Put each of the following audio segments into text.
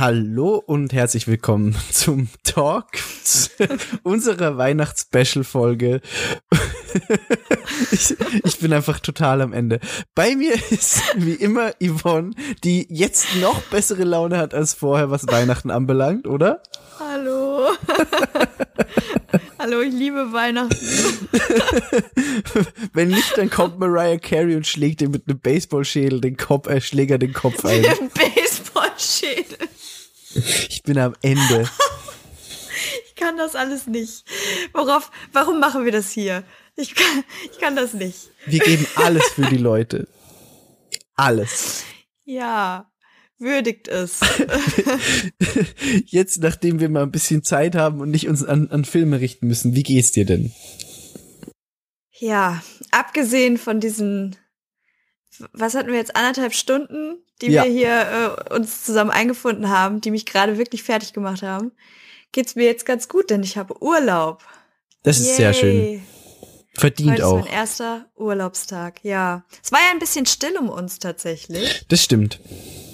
Hallo und herzlich willkommen zum Talk unserer Weihnachts-Special-Folge. ich, ich bin einfach total am Ende. Bei mir ist wie immer Yvonne, die jetzt noch bessere Laune hat als vorher, was Weihnachten anbelangt, oder? Hallo. Hallo, ich liebe Weihnachten. Wenn nicht, dann kommt Mariah Carey und schlägt dir mit einem Baseballschädel den Kopf, äh, Schläger den Kopf ein. Baseballschädel. Ich bin am Ende. Ich kann das alles nicht. Worauf, warum machen wir das hier? Ich kann, ich kann das nicht. Wir geben alles für die Leute. Alles. Ja, würdigt es. Jetzt, nachdem wir mal ein bisschen Zeit haben und nicht uns an, an Filme richten müssen, wie geht's dir denn? Ja, abgesehen von diesen, was hatten wir jetzt, anderthalb Stunden, die Ja. wir hier äh, uns zusammen eingefunden haben, die mich gerade wirklich fertig gemacht haben, geht's mir jetzt ganz gut, denn ich habe Urlaub. Das ist sehr schön. Yay. Verdient Heute ist auch. mein erster Urlaubstag, ja. Es war ja ein bisschen still um uns tatsächlich. Das stimmt.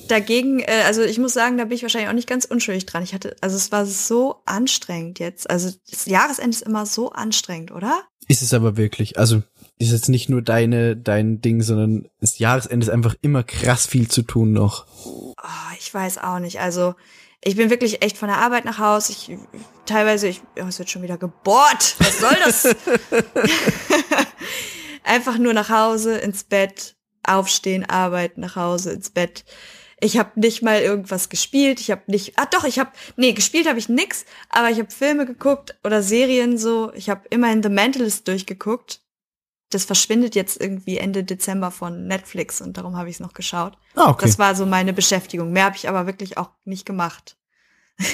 Dagegen, äh, also ich muss sagen, da bin ich wahrscheinlich auch nicht ganz unschuldig dran. Ich hatte, also es war so anstrengend jetzt. Also das Jahresende ist immer so anstrengend, oder? Ist es aber wirklich. Also ist jetzt nicht nur deine, dein Ding, sondern das Jahresende ist einfach immer krass viel zu tun noch. Oh, ich weiß auch nicht. Also ich bin wirklich echt von der Arbeit nach Haus. Ich teilweise, ich, oh, es wird schon wieder gebohrt. Was soll das? Einfach nur nach Hause, ins Bett, aufstehen, arbeiten, nach Hause, ins Bett. Ich habe nicht mal irgendwas gespielt. Ich habe nicht. Ah, doch, ich habe. Nee, gespielt habe ich nix. Aber ich habe Filme geguckt oder Serien so. Ich habe immerhin The Mentalist durchgeguckt. Das verschwindet jetzt irgendwie Ende Dezember von Netflix und darum habe ich es noch geschaut. Ah, okay. Das war so meine Beschäftigung. Mehr habe ich aber wirklich auch nicht gemacht.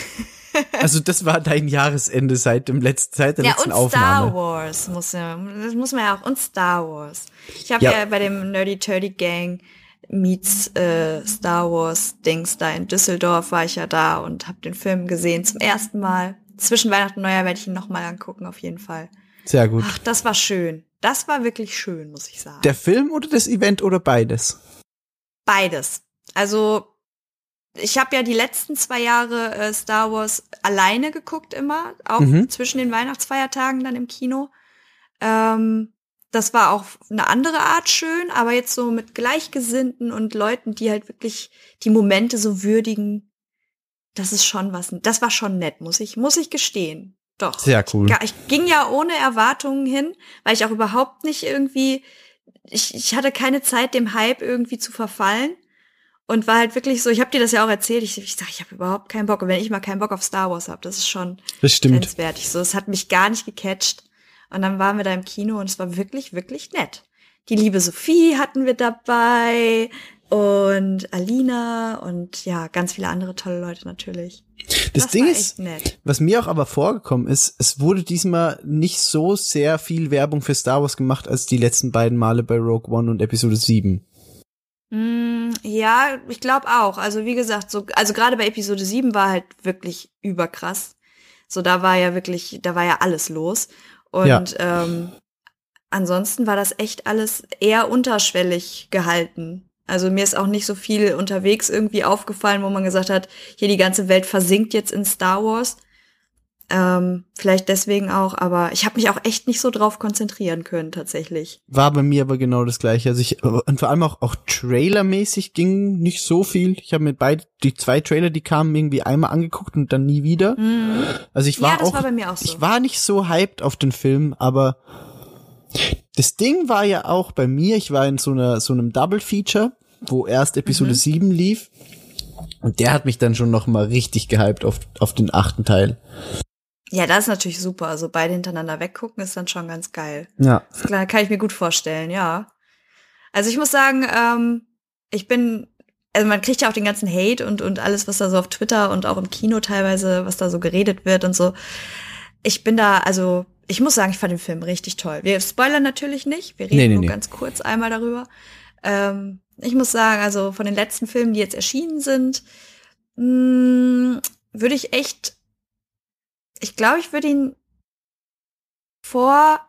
Also das war dein Jahresende seit dem letzten, seit der Ja, letzten und Aufnahme. Star Wars muss ja, das muss man ja auch. Und Star Wars. Ich habe Ja. ja. bei dem Nerdy Turdy Gang meets äh, Star Wars Dings da in Düsseldorf war ich ja da und habe den Film gesehen zum ersten Mal. Zwischen Weihnachten und Neujahr werde ich ihn noch mal angucken auf jeden Fall. Sehr gut. Ach, das war schön. Das war wirklich schön, muss ich sagen. Der Film oder das Event oder beides? Beides. Also ich habe ja die letzten zwei Jahre äh, Star Wars alleine geguckt immer, auch Mhm. zwischen den Weihnachtsfeiertagen dann im Kino. Ähm, das war auch eine andere Art schön, aber jetzt so mit Gleichgesinnten und Leuten, die halt wirklich die Momente so würdigen, das ist schon was. Das war schon nett, muss ich, muss ich gestehen. Doch. Sehr cool. Ja, ich ging ja ohne Erwartungen hin, weil ich auch überhaupt nicht irgendwie, ich, ich hatte keine Zeit, dem Hype irgendwie zu verfallen. Und war halt wirklich so, ich habe dir das ja auch erzählt, ich, ich sag, ich habe überhaupt keinen Bock. Und wenn ich mal keinen Bock auf Star Wars habe, das ist schon Das stimmt. grenzwertig. So, es hat mich gar nicht gecatcht. Und dann waren wir da im Kino und es war wirklich, wirklich nett. Die liebe Sophie hatten wir dabei und Alina und ja, ganz viele andere tolle Leute natürlich. Das, Ding war ist, nett. was mir auch aber vorgekommen ist, es wurde diesmal nicht so sehr viel Werbung für Star Wars gemacht als die letzten beiden Male bei Rogue One und Episode 7. Mm, ja, ich glaube auch. Also wie gesagt, so, also gerade bei Episode 7 war halt wirklich überkrass. So, da war ja wirklich, da war ja alles los. Und Ja. ähm, ansonsten war das echt alles eher unterschwellig gehalten. Also mir ist auch nicht so viel unterwegs irgendwie aufgefallen, wo man gesagt hat, hier die ganze Welt versinkt jetzt in Star Wars. Ähm, vielleicht deswegen auch, aber ich habe mich auch echt nicht so drauf konzentrieren können tatsächlich. War bei mir aber genau das gleiche. Also ich, und vor allem auch, auch trailermäßig ging nicht so viel. Ich habe mir beide, die zwei Trailer, die kamen, irgendwie einmal angeguckt und dann nie wieder. Also ich war ja, das auch, war bei mir auch so. ich war nicht so hyped auf den Film, aber das Ding war ja auch bei mir, ich war in so einer, so einem Double Feature, wo erst Episode Mhm. 7 lief. Und der hat mich dann schon noch mal richtig gehypt auf, auf den achten Teil. Ja, das ist natürlich super. Also beide hintereinander weggucken ist dann schon ganz geil. Ja. Das klar, kann ich mir gut vorstellen, ja. Also ich muss sagen, ähm, ich bin, also man kriegt ja auch den ganzen Hate und, und alles, was da so auf Twitter und auch im Kino teilweise, was da so geredet wird und so. Ich bin da, also ich muss sagen, ich fand den Film richtig toll. Wir spoilern natürlich nicht. Wir reden Nee, nee, nur nee. ganz kurz einmal darüber. Ähm, ich muss sagen, also von den letzten Filmen, die jetzt erschienen sind, mh, würde ich echt, ich glaube, ich würde ihn vor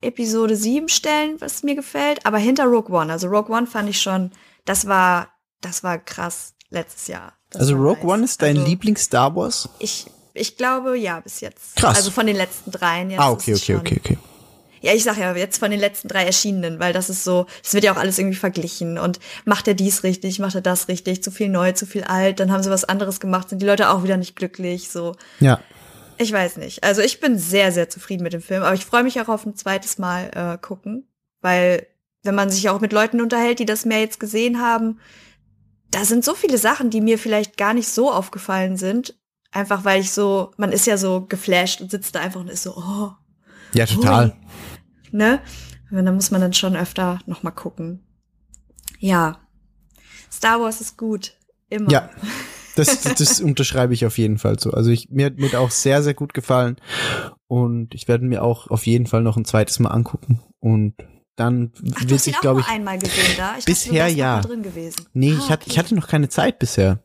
Episode 7 stellen, was mir gefällt, aber hinter Rogue One. Also Rogue One fand ich schon, das war, das war krass letztes Jahr. Das Also Rogue nice. One ist dein also, Lieblings-Star Wars? Ich, ich glaube, ja, bis jetzt. Krass. Also von den letzten dreien jetzt. Ah, okay, okay, okay, okay. Ja, ich sag ja, jetzt von den letzten drei erschienenen, weil das ist so, es wird ja auch alles irgendwie verglichen und macht er dies richtig, macht er das richtig, zu viel neu, zu viel alt, dann haben sie was anderes gemacht, sind die Leute auch wieder nicht glücklich, so. Ja. Ich weiß nicht. Also ich bin sehr, sehr zufrieden mit dem Film, aber ich freue mich auch auf ein zweites Mal äh, gucken, weil wenn man sich auch mit Leuten unterhält, die das mehr jetzt gesehen haben, da sind so viele Sachen, die mir vielleicht gar nicht so aufgefallen sind. Einfach weil ich so, man ist ja so geflasht und sitzt da einfach und ist so, oh, Ja, total. Hui. Ne? Und da muss man dann schon öfter noch mal gucken. Ja. Star Wars ist gut. Immer. Ja. Das, das, das unterschreibe ich auf jeden Fall so. Also ich, mir hat mir auch sehr, sehr gut gefallen. Und ich werde mir auch auf jeden Fall noch ein zweites Mal angucken. Und dann wird sich, auch glaube ich. einmal gesehen da. Ich bisher dachte, ja. drin gewesen. Nee, Ah, ich, hatte, ich hatte noch keine Zeit bisher.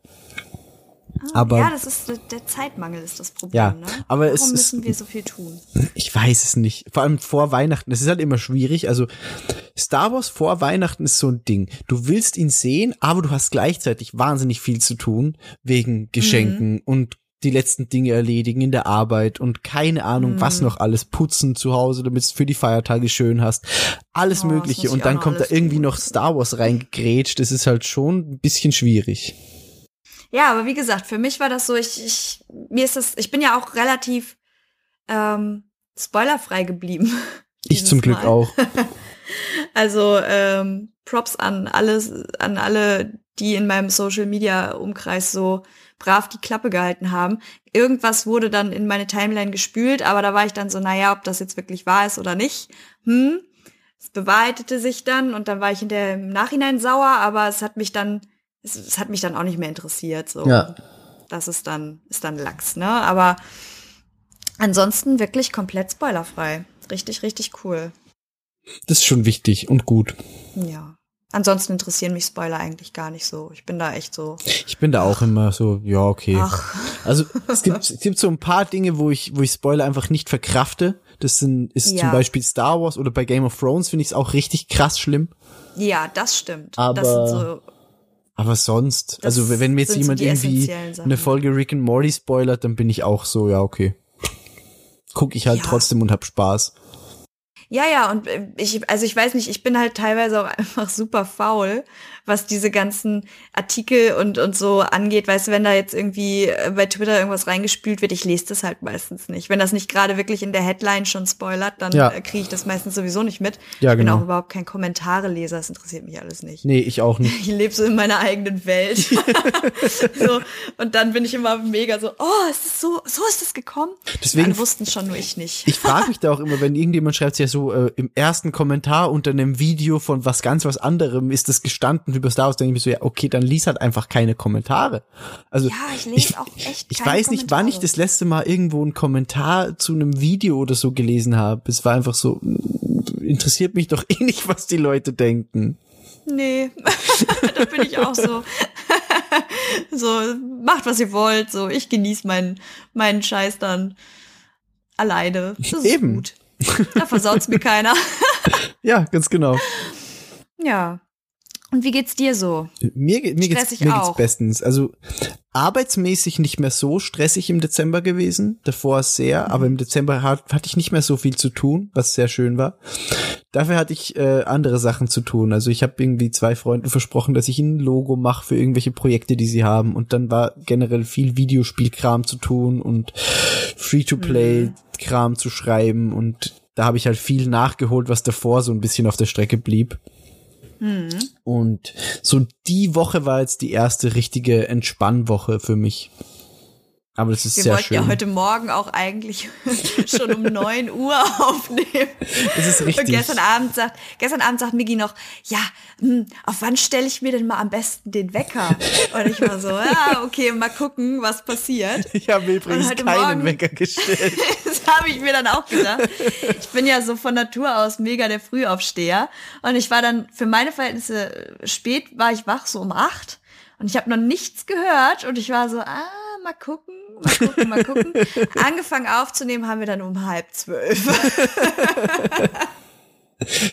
Ah, aber- ja, das ist der- Zeitmangel ist das Problem. Ja, ne? aber Warum es ist- müssen wir so viel tun? Ich weiß es nicht. Vor allem vor Weihnachten. Es ist halt immer schwierig. Also Star Wars vor Weihnachten ist so ein Ding. Du willst ihn sehen, aber du hast gleichzeitig wahnsinnig viel zu tun wegen Geschenken Mhm. und die letzten Dinge erledigen in der Arbeit und keine Ahnung, was Mhm. noch alles putzen zu Hause, damit es für die Feiertage schön hast. Alles Oh, Mögliche. ich Und dann kommt da irgendwie noch Star Wars reingegrätscht. Das ist halt schon ein bisschen schwierig. Ja, aber wie gesagt, für mich war das so, ich, ich mir ist das, ich bin ja auch relativ ähm, spoilerfrei geblieben. Ich zum Glück Mal. auch. Also ähm, Props an alles, an alle, die in meinem Social Media Umkreis so brav die Klappe gehalten haben. Irgendwas wurde dann in meine Timeline gespült, aber da war ich dann so, naja, ob das jetzt wirklich wahr ist oder nicht. Hm. Es bewahrheitete sich dann und dann war ich hinterher im Nachhinein sauer, aber es hat mich dann, es, es hat mich dann auch nicht mehr interessiert. So. Ja. Das ist dann, ist dann Lachs, ne? Aber ansonsten wirklich komplett spoilerfrei. Richtig, richtig cool. Das ist schon wichtig und gut. Ja. Ansonsten interessieren mich Spoiler eigentlich gar nicht so. Ich bin da echt so. Ich bin da auch immer so, ja, okay. Ach, Also es gibt, es gibt so ein paar Dinge, wo ich, wo ich Spoiler einfach nicht verkrafte. Das sind, ist Ja. zum Beispiel Star Wars oder bei Game of Thrones finde ich es auch richtig krass schlimm. ja, das stimmt. Aber das sind so, Aber sonst, Das also wenn mir jetzt so jemand die irgendwie eine Folge Rick and Morty spoilert, dann bin ich auch so, ja, okay. Guck ich halt Ja. trotzdem und hab Spaß. Ja, ja, und äh, ich, also ich weiß nicht, ich bin halt teilweise auch einfach super faul, was diese ganzen Artikel und, und so angeht. Weißt du, wenn da jetzt irgendwie äh, bei Twitter irgendwas reingespült wird, ich lese das halt meistens nicht. Wenn das nicht gerade wirklich in der Headline schon spoilert, dann Ja. äh, kriege ich das meistens sowieso nicht mit. Ja, ich bin genau. auch überhaupt kein Kommentareleser, das interessiert mich alles nicht. Nee, ich auch nicht. Ich lebe so in meiner eigenen Welt. so, und dann bin ich immer mega so, oh, ist so, so ist das gekommen? Deswegen- Alle wussten schon, nur ich nicht. Ich frage mich da auch immer, wenn irgendjemand schreibt ja so äh, im ersten Kommentar unter einem Video von was ganz was anderem ist das gestanden über Star Wars, denke ich mir so, ja, okay, dann lies halt einfach keine Kommentare. Also Ja, ich lese auch echt Ich keine weiß nicht, wann ich das letzte Mal irgendwo einen Kommentar zu einem Video oder so gelesen habe. Es war einfach so, mm, interessiert mich doch eh nicht, was die Leute denken. Nee, da bin ich auch so. so, macht, was ihr wollt. So, ich genieße meinen, meinen Scheiß dann alleine. Das ist Eben. gut. Da versaut's mir keiner. Ja, ganz genau. Ja. Und wie geht's dir so? Mir, mir, geht's, mir geht's bestens. Also arbeitsmäßig nicht mehr so stressig im Dezember gewesen. Davor sehr, Mhm. aber im Dezember hat, hatte ich nicht mehr so viel zu tun, was sehr schön war. Dafür hatte ich äh, andere Sachen zu tun. Also ich habe irgendwie zwei Freunden versprochen, dass ich ihnen ein Logo mache für irgendwelche Projekte, die sie haben. Und dann war generell viel Videospielkram zu tun und Free-to-Play-Kram zu schreiben. Und da habe ich halt viel nachgeholt, was davor so ein bisschen auf der Strecke blieb. Und so die Woche war jetzt die erste richtige Entspannwoche für mich. Aber das ist Wir sehr wollten schön. ja heute Morgen auch eigentlich schon um 9 Uhr aufnehmen. das ist richtig. Und gestern Abend sagt, gestern Abend sagt Migi noch, ja, hm, auf wann stelle ich mir denn mal am besten den Wecker? Und ich war so, ja, okay, mal gucken, was passiert. ich habe übrigens Und heute keinen Morgen- Wecker gestellt. Das habe ich mir dann auch gedacht. Ich bin ja so von Natur aus mega der Frühaufsteher. Und ich war dann, für meine Verhältnisse äh, spät, war ich wach, so um acht. Und ich habe noch nichts gehört. Und ich war so, ah, mal gucken, mal gucken, mal gucken. Angefangen aufzunehmen haben wir dann um halb zwölf.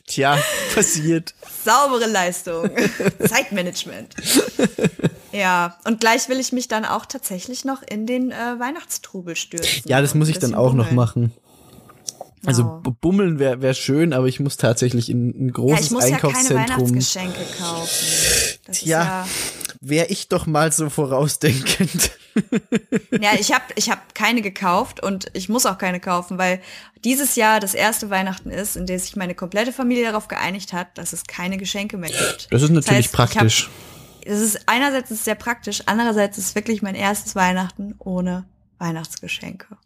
Tja, passiert. Saubere Leistung. Zeitmanagement. Ja, und gleich will ich mich dann auch tatsächlich noch in den äh, Weihnachtstrubel stürzen. Ja, das muss ich dann auch noch bummeln. machen. Also bu- bummeln wäre wär schön, aber ich muss tatsächlich in ein Ja, großes ich muss ja keine Einkaufszentrum. Weihnachtsgeschenke kaufen. Das Tja. Ist Wäre ich doch mal so vorausdenkend. ja, ich habe ich hab keine gekauft und ich muss auch keine kaufen, weil dieses Jahr das erste Weihnachten ist, in dem sich meine komplette Familie darauf geeinigt hat, dass es keine Geschenke mehr gibt. Das ist natürlich heißt, ich hab- praktisch. Es ist einerseits ist es sehr praktisch, andererseits ist es wirklich mein erstes Weihnachten ohne Weihnachtsgeschenke.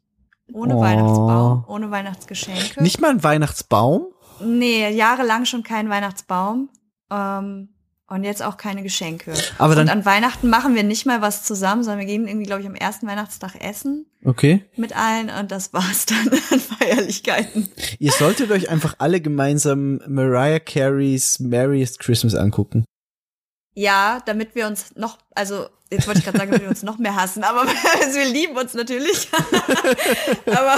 Ohne Oh. Weihnachtsbaum, ohne Weihnachtsgeschenke. Nicht mal ein Weihnachtsbaum? Nee, jahrelang schon kein Weihnachtsbaum. Ähm, und jetzt auch keine Geschenke. Aber dann- und an Weihnachten machen wir nicht mal was zusammen, sondern wir gehen irgendwie, glaube ich, am ersten Weihnachtstag essen Okay. mit allen und das war's dann an Feierlichkeiten. Ihr solltet euch einfach alle gemeinsam Mariah Careys Merriest Christmas angucken. Ja, damit wir uns noch, also jetzt wollte ich gerade sagen, damit wir uns noch mehr hassen, aber also wir lieben uns natürlich. aber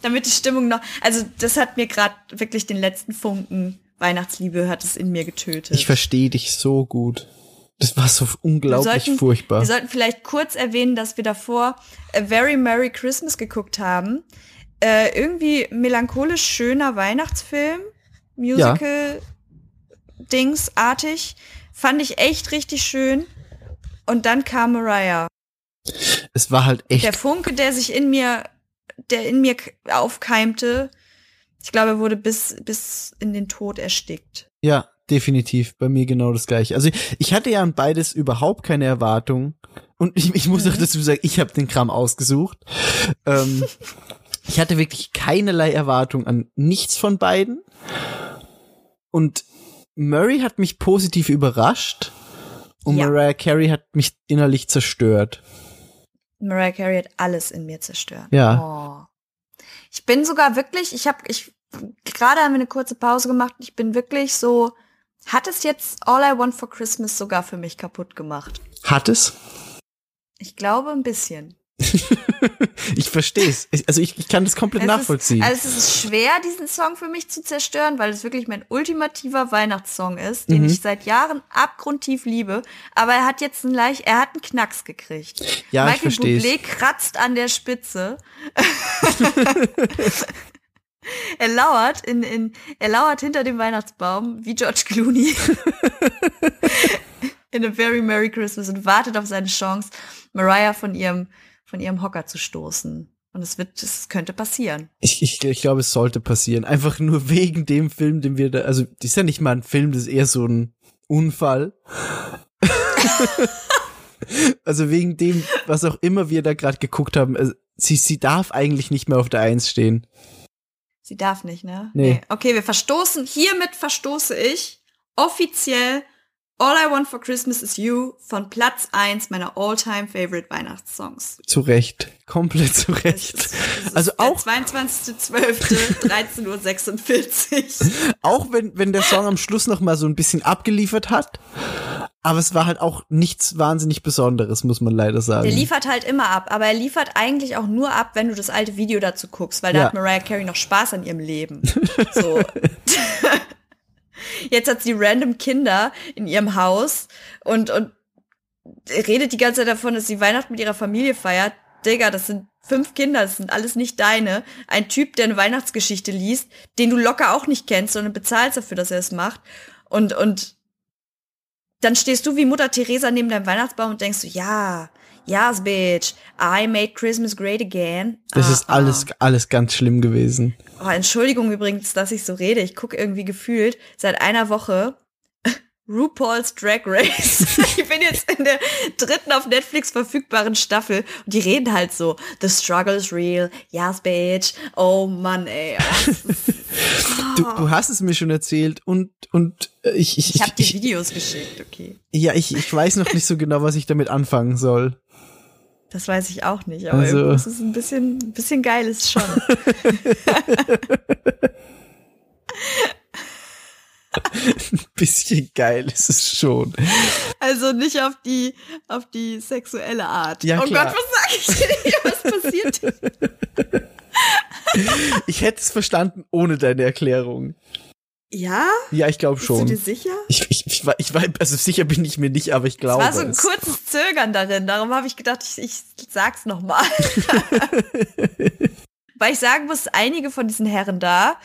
damit die Stimmung noch, also das hat mir gerade wirklich den letzten Funken Weihnachtsliebe hat es in mir getötet. Ich verstehe dich so gut. Das war so unglaublich wir sollten, furchtbar. Wir sollten vielleicht kurz erwähnen, dass wir davor A Very Merry Christmas geguckt haben. Äh, irgendwie melancholisch schöner Weihnachtsfilm, Musical Dings artig, fand ich echt richtig schön. Und dann kam Mariah. es war halt echt Der Funke, der sich in mir, der in mir aufkeimte, ich glaube, er wurde bis, bis in den Tod erstickt. Ja, definitiv. Bei mir genau das gleiche. Also ich hatte ja an beides überhaupt keine Erwartung. Und ich, ich muss auch dazu sagen, ich habe den Kram ausgesucht. Ähm, ich hatte wirklich keinerlei Erwartung an nichts von beiden. Und Murray hat mich positiv überrascht. Und Ja. Mariah Carey hat mich innerlich zerstört. Mariah Carey hat alles in mir zerstört. Ja. Oh. Ich bin sogar wirklich, ich habe, ich gerade haben wir eine kurze Pause gemacht. Ich bin wirklich so, hat es jetzt All I Want for Christmas sogar für mich kaputt gemacht? Hat es? Ich Ich glaube ein bisschen. ich verstehe es. Also ich, ich kann das komplett Es nachvollziehen. Ist, also es ist schwer, diesen Song für mich zu zerstören, weil es wirklich mein ultimativer Weihnachtssong ist, den Mhm. ich seit Jahren abgrundtief liebe. Aber er hat jetzt einen leicht, er hat einen Knacks gekriegt. Ja, ich Michael versteh's. Bublé kratzt an der Spitze. er lauert in, in, er lauert hinter dem Weihnachtsbaum wie George Clooney. in a very Merry Christmas und wartet auf seine Chance, Mariah von ihrem, von ihrem Hocker zu stoßen. Und es wird, es könnte passieren. Ich, ich, ich glaube, es sollte passieren. Einfach nur wegen dem Film, den wir da, also, das ist ja nicht mal ein Film, das ist eher so ein Unfall. also wegen dem, was auch immer wir da gerade geguckt haben, also, sie, sie darf eigentlich nicht mehr auf der Eins stehen. Sie darf nicht, ne? Nee. Okay, wir verstoßen, hiermit verstoße ich offiziell All I Want for Christmas is You von Platz 1 meiner all-time favorite Weihnachtssongs. Zu Recht. Komplett zu Es Recht. ist- es ist Also der auch, 22.12.13.46 Uhr. auch wenn, wenn der Song am Schluss noch mal so ein bisschen abgeliefert hat, aber es war halt auch nichts wahnsinnig Besonderes, muss man leider sagen. Der liefert halt immer ab, aber er liefert eigentlich auch nur ab, wenn du das alte Video dazu guckst, weil da Ja. hat Mariah Carey noch Spaß an ihrem Leben. So. Jetzt hat sie random Kinder in ihrem Haus und, und redet die ganze Zeit davon, dass sie Weihnachten mit ihrer Familie feiert. Digga, das sind fünf Kinder, das sind alles nicht deine. Ein Typ, der eine Weihnachtsgeschichte liest, den du locker auch nicht kennst, sondern bezahlst dafür, dass er es macht. Und, und dann stehst du wie Mutter Teresa neben deinem Weihnachtsbaum und denkst so, ja, yes, bitch, I made Christmas great again. Das Ah, ist alles, alles ganz schlimm gewesen. ah. Oh, Entschuldigung übrigens, dass ich so rede. Ich gucke irgendwie gefühlt seit einer Woche RuPaul's Drag Race. ich bin jetzt in der dritten auf Netflix verfügbaren Staffel und die reden halt so, the struggle is real, yes, bitch. Oh Mann, ey. Oh, es ist- Du, du hast es mir schon erzählt und, und äh, ich, ich, ich habe dir Videos geschickt, okay. ja, ich, ich weiß noch nicht so genau, was ich damit anfangen soll. Das weiß ich auch nicht, aber Also- irgendwas ist ein bisschen, ein bisschen geil ist schon. Ein bisschen geil ist es schon. Also nicht auf die, auf die sexuelle Art. Ja, oh klar. Gott, was sag ich dir? Was passiert? Ich hätte es verstanden ohne deine Erklärung. Ja? Ja, ich glaube schon. Bist du dir sicher? Ich, ich, ich, war, ich war, also sicher bin ich mir nicht, aber ich glaube. Es war so ein es. kurzes Zögern darin. Darum habe ich gedacht, ich, ich sag's noch mal. Weil ich sagen muss, einige von diesen Herren da,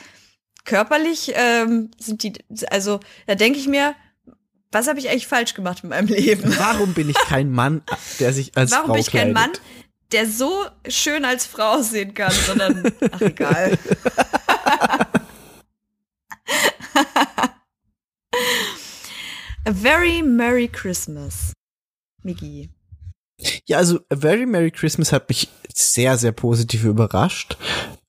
körperlich ähm, sind die, also da denke ich mir, was habe ich eigentlich falsch gemacht in meinem Leben? Warum bin ich kein Mann, der sich als Warum Frau bin ich kein kleidet? Mann, der so schön als Frau aussehen kann, sondern, ach egal. A very Merry Christmas. Migi. Ja, also A Very Merry Christmas hat mich sehr, sehr positiv überrascht.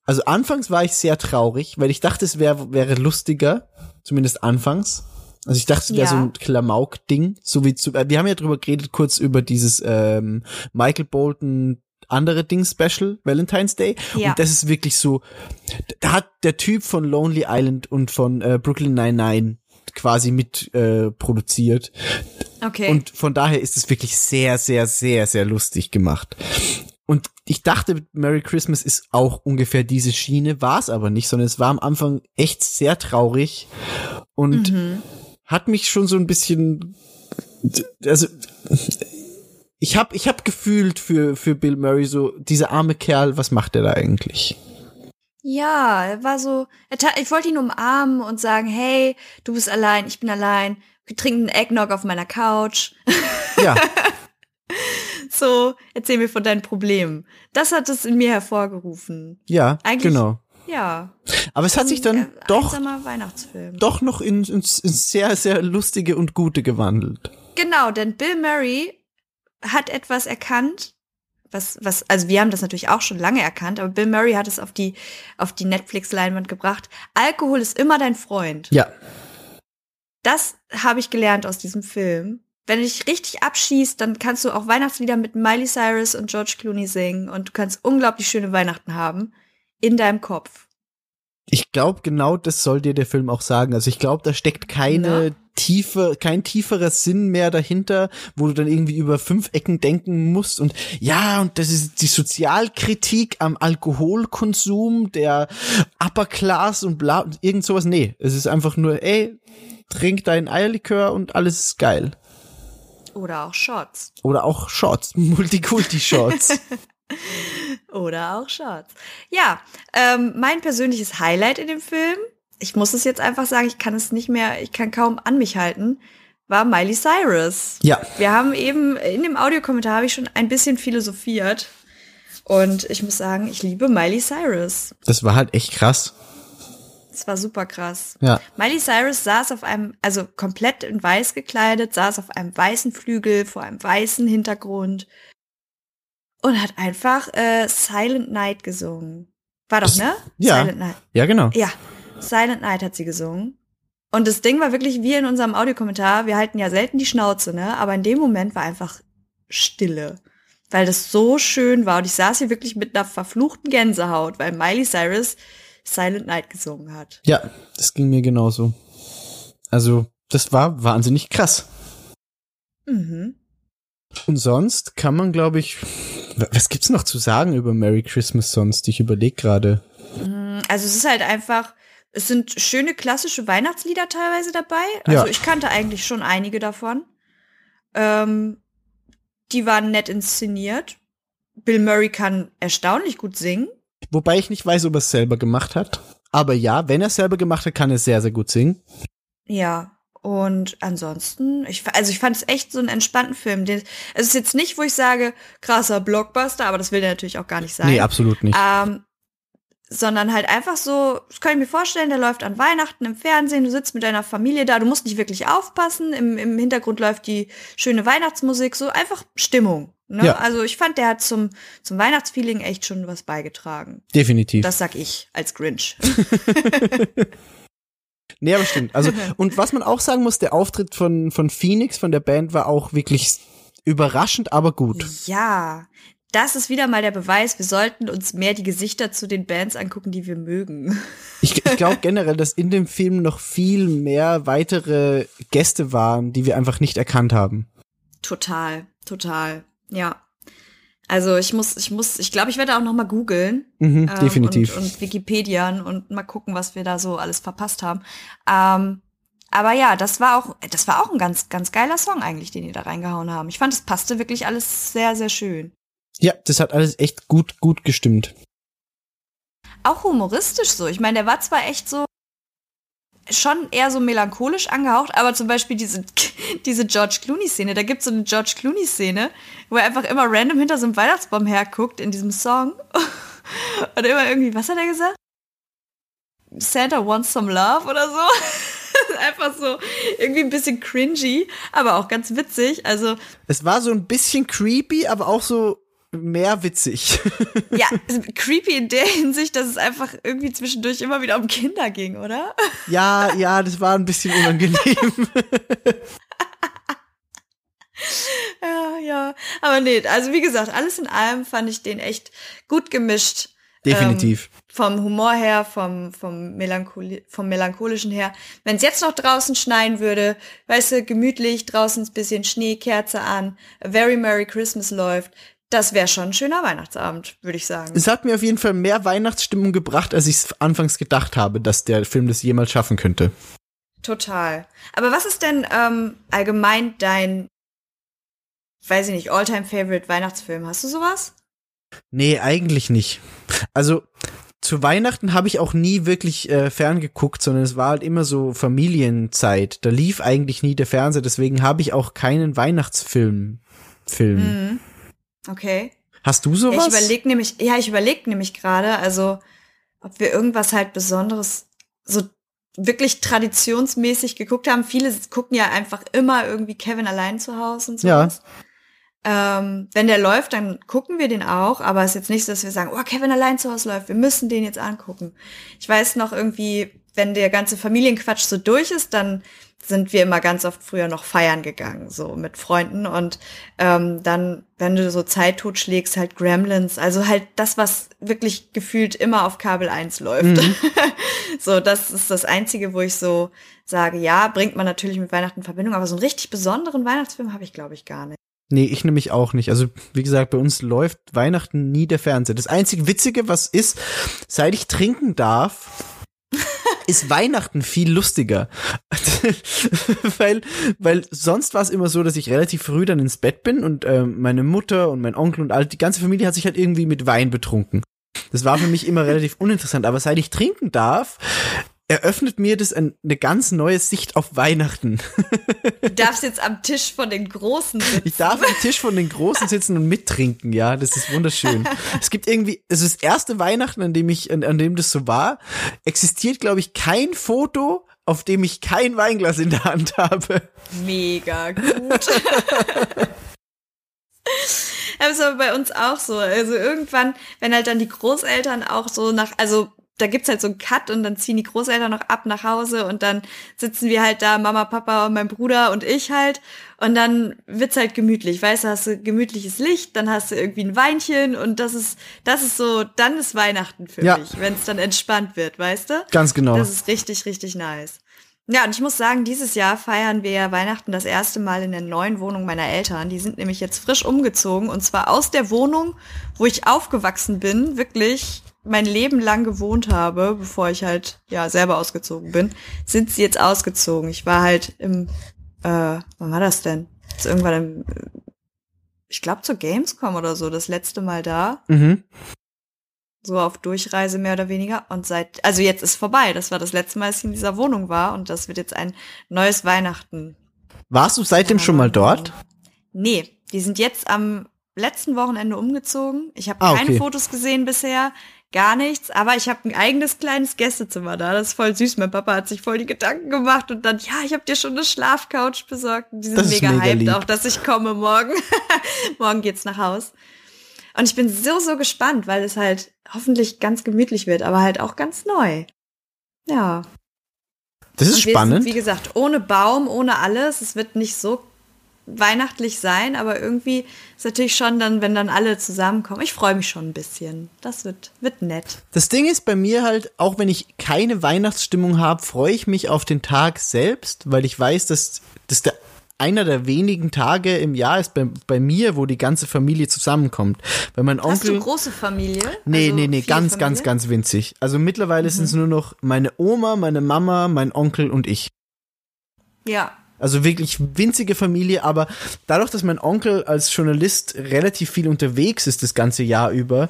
Also anfangs war ich sehr traurig, weil ich dachte, es wär, wäre lustiger, zumindest anfangs. Also ich dachte, es wäre Ja. so ein Klamauk-Ding, so wie zu, äh, wir haben ja drüber geredet, kurz über dieses ähm, Michael Bolton andere Ding Special, Valentine's Day. Ja. Und das ist wirklich so, da hat der Typ von Lonely Island und von äh, Brooklyn Nine-Nine quasi mit äh, produziert. Okay. Und von daher ist es wirklich sehr, sehr, sehr, sehr lustig gemacht. Und ich dachte, Merry Christmas ist auch ungefähr diese Schiene, war es aber nicht, sondern es war am Anfang echt sehr traurig und mhm. hat mich schon so ein bisschen, also ich habe ich hab gefühlt für für Bill Murray so dieser arme Kerl, was macht er da eigentlich? Ja, er war so, er ich wollte ihn umarmen und sagen, hey, du bist allein, ich bin allein. Wir trinken einen Eggnog auf meiner Couch. Ja, So, erzähl mir von deinen Problemen. Das hat es in mir hervorgerufen. ja, Eigentlich- genau. Ja. Aber es hat sich dann Ein doch doch noch in, in, in sehr sehr lustige und gute gewandelt. Genau, denn Bill Murray hat etwas erkannt, was, was, also wir haben das natürlich auch schon lange erkannt, aber Bill Murray hat es auf die, auf die Netflix-Leinwand gebracht. Alkohol ist immer dein Freund. Ja, Das habe ich gelernt aus diesem Film. Wenn du dich richtig abschießt, dann kannst du auch Weihnachtslieder mit Miley Cyrus und George Clooney singen und du kannst unglaublich schöne Weihnachten haben in deinem Kopf. Ich glaube, genau das soll dir der Film auch sagen. Also ich glaube, da steckt keine Na? Tiefe, kein tieferer Sinn mehr dahinter, wo du dann irgendwie über fünf Ecken denken musst und ja, und das ist die Sozialkritik am Alkoholkonsum der Upper Class und bla, und irgend sowas. Nee, es ist einfach nur, ey, trink dein Eierlikör und alles ist geil. Oder auch Shots. Oder auch Shots, Multikulti-Shots. Oder auch Shots. Ja, ähm, mein persönliches Highlight in dem Film, ich muss es jetzt einfach sagen, ich kann es nicht mehr, ich kann kaum an mich halten, war Miley Cyrus. ja, Wir haben eben in dem Audiokommentar habe ich schon ein bisschen philosophiert. Und ich muss sagen, ich liebe Miley Cyrus. das war halt echt krass. Es war super krass. Ja. Miley Cyrus saß auf einem, also komplett in weiß gekleidet, saß auf einem weißen Flügel vor einem weißen Hintergrund und hat einfach äh, Silent Night gesungen. War doch, Das- ne? ja. Silent Night. Ja, genau. Ja, Silent Night hat sie gesungen. Und das Ding war wirklich wie in unserem Audiokommentar, wir halten ja selten die Schnauze, ne? Aber in dem Moment war einfach Stille. Weil das so schön war. Und ich saß hier wirklich mit einer verfluchten Gänsehaut, weil Miley Cyrus Silent Night gesungen hat. Ja, das ging mir genauso. Also, das war wahnsinnig krass. Mhm. Und sonst kann man, glaube ich, was gibt's noch zu sagen über Merry Christmas sonst? Ich überlege gerade. Also es ist halt einfach, es sind schöne klassische Weihnachtslieder teilweise dabei. Also Ja. ich kannte eigentlich schon einige davon. Ähm, die waren nett inszeniert. Bill Murray kann erstaunlich gut singen. Wobei ich nicht weiß, ob er es selber gemacht hat. Aber ja, wenn er es selber gemacht hat, kann er sehr, sehr gut singen. Ja. Und ansonsten, ich, also ich fand es echt so einen entspannten Film. Den- Es ist jetzt nicht, wo ich sage, krasser Blockbuster, aber das will der natürlich auch gar nicht sein. Nee, absolut nicht. Ähm, sondern halt einfach so, das kann ich mir vorstellen, der läuft an Weihnachten im Fernsehen, du sitzt mit deiner Familie da, du musst nicht wirklich aufpassen, im, im Hintergrund läuft die schöne Weihnachtsmusik, so einfach Stimmung. Ne? Ja. Also ich fand, der hat zum, zum Weihnachtsfeeling echt schon was beigetragen. Definitiv. Das sag ich als Grinch. nee, aber stimmt. Also, und was man auch sagen muss, der Auftritt von, von Phoenix, von der Band, war auch wirklich überraschend, aber gut. ja, das ist wieder mal der Beweis, wir sollten uns mehr die Gesichter zu den Bands angucken, die wir mögen. Ich, ich glaube generell, dass in dem Film noch viel mehr weitere Gäste waren, die wir einfach nicht erkannt haben. Total, total, ja. Also ich muss, ich muss, ich glaube, ich werde auch noch mal googeln. Mhm, definitiv. Und, und Wikipedian und mal gucken, was wir da so alles verpasst haben. Ähm, aber ja, das war auch, das war auch ein ganz, ganz geiler Song eigentlich, den die da reingehauen haben. Ich fand, es passte wirklich alles sehr, sehr schön. Ja, das hat alles echt gut, gut gestimmt. Auch humoristisch so. Ich meine, der war zwar echt so schon eher so melancholisch angehaucht, aber zum Beispiel diese, diese George Clooney-Szene, da gibt es so eine George Clooney-Szene, wo er einfach immer random hinter so einem Weihnachtsbaum herguckt in diesem Song. Und immer irgendwie, was hat er gesagt? Santa wants some love oder so. einfach so irgendwie ein bisschen cringy, aber auch ganz witzig. Also es war so ein bisschen creepy, aber auch so mehr witzig. ja, creepy in der Hinsicht, dass es einfach irgendwie zwischendurch immer wieder um Kinder ging, oder? ja, ja, das war ein bisschen unangenehm. ja, ja. Aber nee, also wie gesagt, alles in allem fand ich den echt gut gemischt. Definitiv. Ähm, vom Humor her, vom, vom, Melancholi vom Melancholischen her. Wenn es jetzt noch draußen schneien würde, weißt du, gemütlich, draußen ein bisschen Schnee, Kerze an, A Very Merry Christmas läuft, das wäre schon ein schöner Weihnachtsabend, würde ich sagen. Es hat mir auf jeden Fall mehr Weihnachtsstimmung gebracht, als ich es anfangs gedacht habe, dass der Film das jemals schaffen könnte. Total. Aber was ist denn ähm, allgemein dein, weiß ich nicht, Alltime favorite Weihnachtsfilm? Hast du sowas? Nee, eigentlich nicht. Also zu Weihnachten habe ich auch nie wirklich äh, ferngeguckt, sondern es war halt immer so Familienzeit. Da lief eigentlich nie der Fernseher, deswegen habe ich auch keinen Weihnachtsfilm. Film. Mhm. Okay. Hast du sowas? Ich überlege nämlich, ja, ich überlege nämlich gerade, also ob wir irgendwas halt Besonderes, so wirklich traditionsmäßig geguckt haben. Viele gucken ja einfach immer irgendwie Kevin allein zu Hause und so. Ja. Ähm, wenn der läuft, dann gucken wir den auch, aber es ist jetzt nicht so, dass wir sagen, oh, Kevin allein zu Hause läuft, wir müssen den jetzt angucken. Ich weiß noch irgendwie, wenn der ganze Familienquatsch so durch ist, dann sind wir immer ganz oft früher noch feiern gegangen, so mit Freunden. Und ähm, dann, wenn du so Zeit totschlägst, halt Gremlins, also halt das, was wirklich gefühlt immer auf Kabel 1 läuft. Mhm. so, das ist das Einzige, wo ich so sage, ja, bringt man natürlich mit Weihnachten in Verbindung, aber so einen richtig besonderen Weihnachtsfilm habe ich, glaube ich, gar nicht. Nee, ich nämlich auch nicht. Also, wie gesagt, bei uns läuft Weihnachten nie der Fernseher. Das einzige Witzige, was ist, seit ich trinken darf, ist Weihnachten viel lustiger. weil, weil sonst war es immer so, dass ich relativ früh dann ins Bett bin und äh, meine Mutter und mein Onkel und all, die ganze Familie hat sich halt irgendwie mit Wein betrunken. Das war für mich immer relativ uninteressant. Aber seit ich trinken darf, eröffnet mir das eine ganz neue Sicht auf Weihnachten. Du darfst jetzt am Tisch von den Großen sitzen. Ich darf am Tisch von den Großen sitzen und mittrinken, ja, das ist wunderschön. Es gibt irgendwie, es ist das erste Weihnachten, an dem ich, an, an dem das so war, existiert, glaube ich, kein Foto, auf dem ich kein Weinglas in der Hand habe. Mega gut. Das ist aber bei uns auch so. Also irgendwann, wenn halt dann die Großeltern auch so nach, also da gibt's halt so einen Cut und dann ziehen die Großeltern noch ab nach Hause und dann sitzen wir halt da, Mama, Papa und mein Bruder und ich halt. Und dann wird's halt gemütlich. Weißt du, hast du gemütliches Licht, dann hast du irgendwie ein Weinchen und das ist, das ist so, dann ist Weihnachten für ja. mich, wenn es dann entspannt wird, weißt du? Ganz genau. Das ist richtig, richtig nice. Ja, und ich muss sagen, dieses Jahr feiern wir ja Weihnachten das erste Mal in der neuen Wohnung meiner Eltern. Die sind nämlich jetzt frisch umgezogen und zwar aus der Wohnung, wo ich aufgewachsen bin, wirklich mein Leben lang gewohnt habe, bevor ich halt ja selber ausgezogen bin, sind sie jetzt ausgezogen. Ich war halt im, äh, wann war das denn? Jetzt irgendwann im, ich glaube zur Gamescom oder so, das letzte Mal da. Mhm. So auf Durchreise mehr oder weniger. Und seit, also jetzt ist vorbei. Das war das letzte Mal, als ich in dieser Wohnung war. Und das wird jetzt ein neues Weihnachten. Warst du seitdem ja, schon mal dort? Nee, die sind jetzt am letzten Wochenende umgezogen. Ich habe ah, keine Fotos gesehen bisher gar nichts, aber ich habe ein eigenes kleines Gästezimmer da. Das ist voll süß. Mein Papa hat sich voll die Gedanken gemacht und dann, ja, ich habe dir schon eine Schlafcouch besorgt. Die sind das mega, mega hyped auch, dass ich komme morgen. morgen geht's nach Haus. Und ich bin so, so gespannt, weil es halt hoffentlich ganz gemütlich wird, aber halt auch ganz neu. Ja. Das ist spannend. Sind, wie gesagt, ohne Baum, ohne alles. Es wird nicht so weihnachtlich sein, aber irgendwie ist natürlich schon dann, wenn dann alle zusammenkommen. Ich freue mich schon ein bisschen. Das wird, wird nett. Das Ding ist bei mir halt, auch wenn ich keine Weihnachtsstimmung habe, freue ich mich auf den Tag selbst, weil ich weiß, dass, dass der einer der wenigen Tage im Jahr ist bei, bei mir, wo die ganze Familie zusammenkommt. Weil mein Onkel. Hast du große Familie? Nee, Also nee, nee, ganz, Familie? Mhm. ganz, ganz winzig. Also mittlerweile sind es nur noch meine Oma, meine Mama, mein Onkel und ich. Ja. Also wirklich winzige Familie, aber dadurch, dass mein Onkel als Journalist relativ viel unterwegs ist das ganze Jahr über,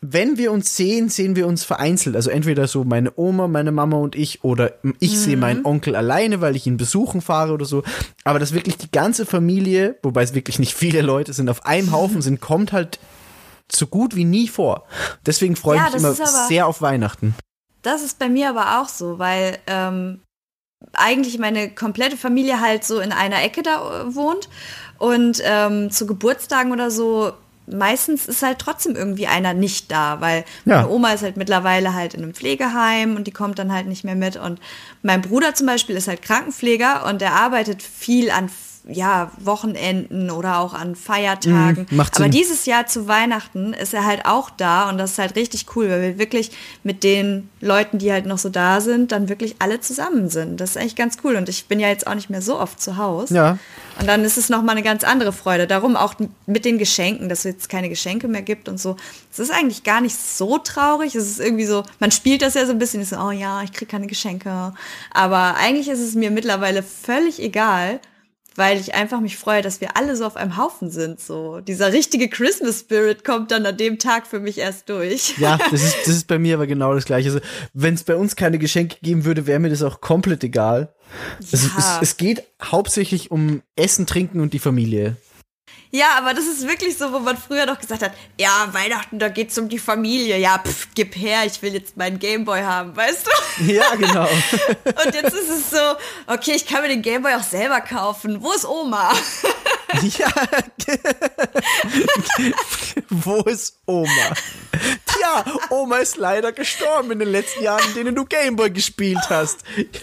wenn wir uns sehen, sehen wir uns vereinzelt. Also entweder so meine Oma, meine Mama und ich oder ich sehe meinen Onkel alleine, weil ich ihn besuchen fahre oder so. Aber dass wirklich die ganze Familie, wobei es wirklich nicht viele Leute sind, auf einem Haufen sind, kommt halt so gut wie nie vor. Deswegen freue ich Ja, mich immer sehr auf Weihnachten. Das ist bei mir aber auch so, weil ähm, eigentlich meine komplette Familie halt so in einer Ecke da äh, wohnt und ähm, zu Geburtstagen oder so meistens ist halt trotzdem irgendwie einer nicht da, weil Ja. meine Oma ist halt mittlerweile halt in einem Pflegeheim und die kommt dann halt nicht mehr mit und mein Bruder zum Beispiel ist halt Krankenpfleger und der arbeitet viel an ja, Wochenenden oder auch an Feiertagen. Mhm, macht Aber Sinn. dieses Jahr zu Weihnachten ist er halt auch da und das ist halt richtig cool, weil wir wirklich mit den Leuten, die halt noch so da sind, dann wirklich alle zusammen sind. Das ist eigentlich ganz cool und ich bin ja jetzt auch nicht mehr so oft zu Hause. Ja. Und dann ist es nochmal eine ganz andere Freude. Darum auch mit den Geschenken, dass es jetzt keine Geschenke mehr gibt und so. Es ist eigentlich gar nicht so traurig. Es ist irgendwie so, man spielt das ja so ein bisschen, ist so, oh ja, ich krieg keine Geschenke. Aber eigentlich ist es mir mittlerweile völlig egal, weil ich einfach mich freue, dass wir alle so auf einem Haufen sind. So dieser richtige Christmas Spirit kommt dann an dem Tag für mich erst durch. Ja, das ist, das ist bei mir aber genau das gleiche. Also, wenn es bei uns keine Geschenke geben würde, wäre mir das auch komplett egal. Es, Ja. es, es geht hauptsächlich um Essen, Trinken und die Familie. Ja, aber das ist wirklich so, wo man früher doch gesagt hat, ja, Weihnachten, da geht's um die Familie. Ja, pff, gib her, ich will jetzt meinen Gameboy haben, weißt du? Ja, genau. Und jetzt ist es so, okay, ich kann mir den Gameboy auch selber kaufen. Wo ist Oma? ja. Wo ist Oma? Tja, Oma ist leider gestorben in den letzten Jahren, in denen du Gameboy gespielt hast.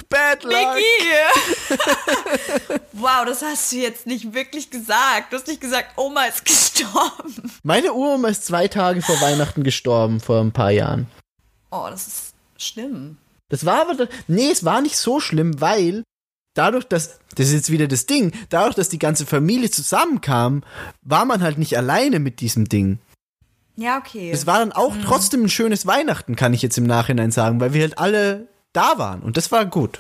Bad luck. Wow, das hast du jetzt nicht wirklich gesagt. Du hast nicht gesagt, Oma ist gestorben. Meine Uroma ist zwei Tage vor Weihnachten gestorben, vor ein paar Jahren. Oh, das ist schlimm. Das war aber, nee, es war nicht so schlimm, weil dadurch, dass, das ist jetzt wieder das Ding, dadurch, dass die ganze Familie zusammenkam, war man halt nicht alleine mit diesem Ding. Ja, okay. Es war dann auch trotzdem ein schönes Weihnachten, kann ich jetzt im Nachhinein sagen, weil wir halt alle da waren und das war gut.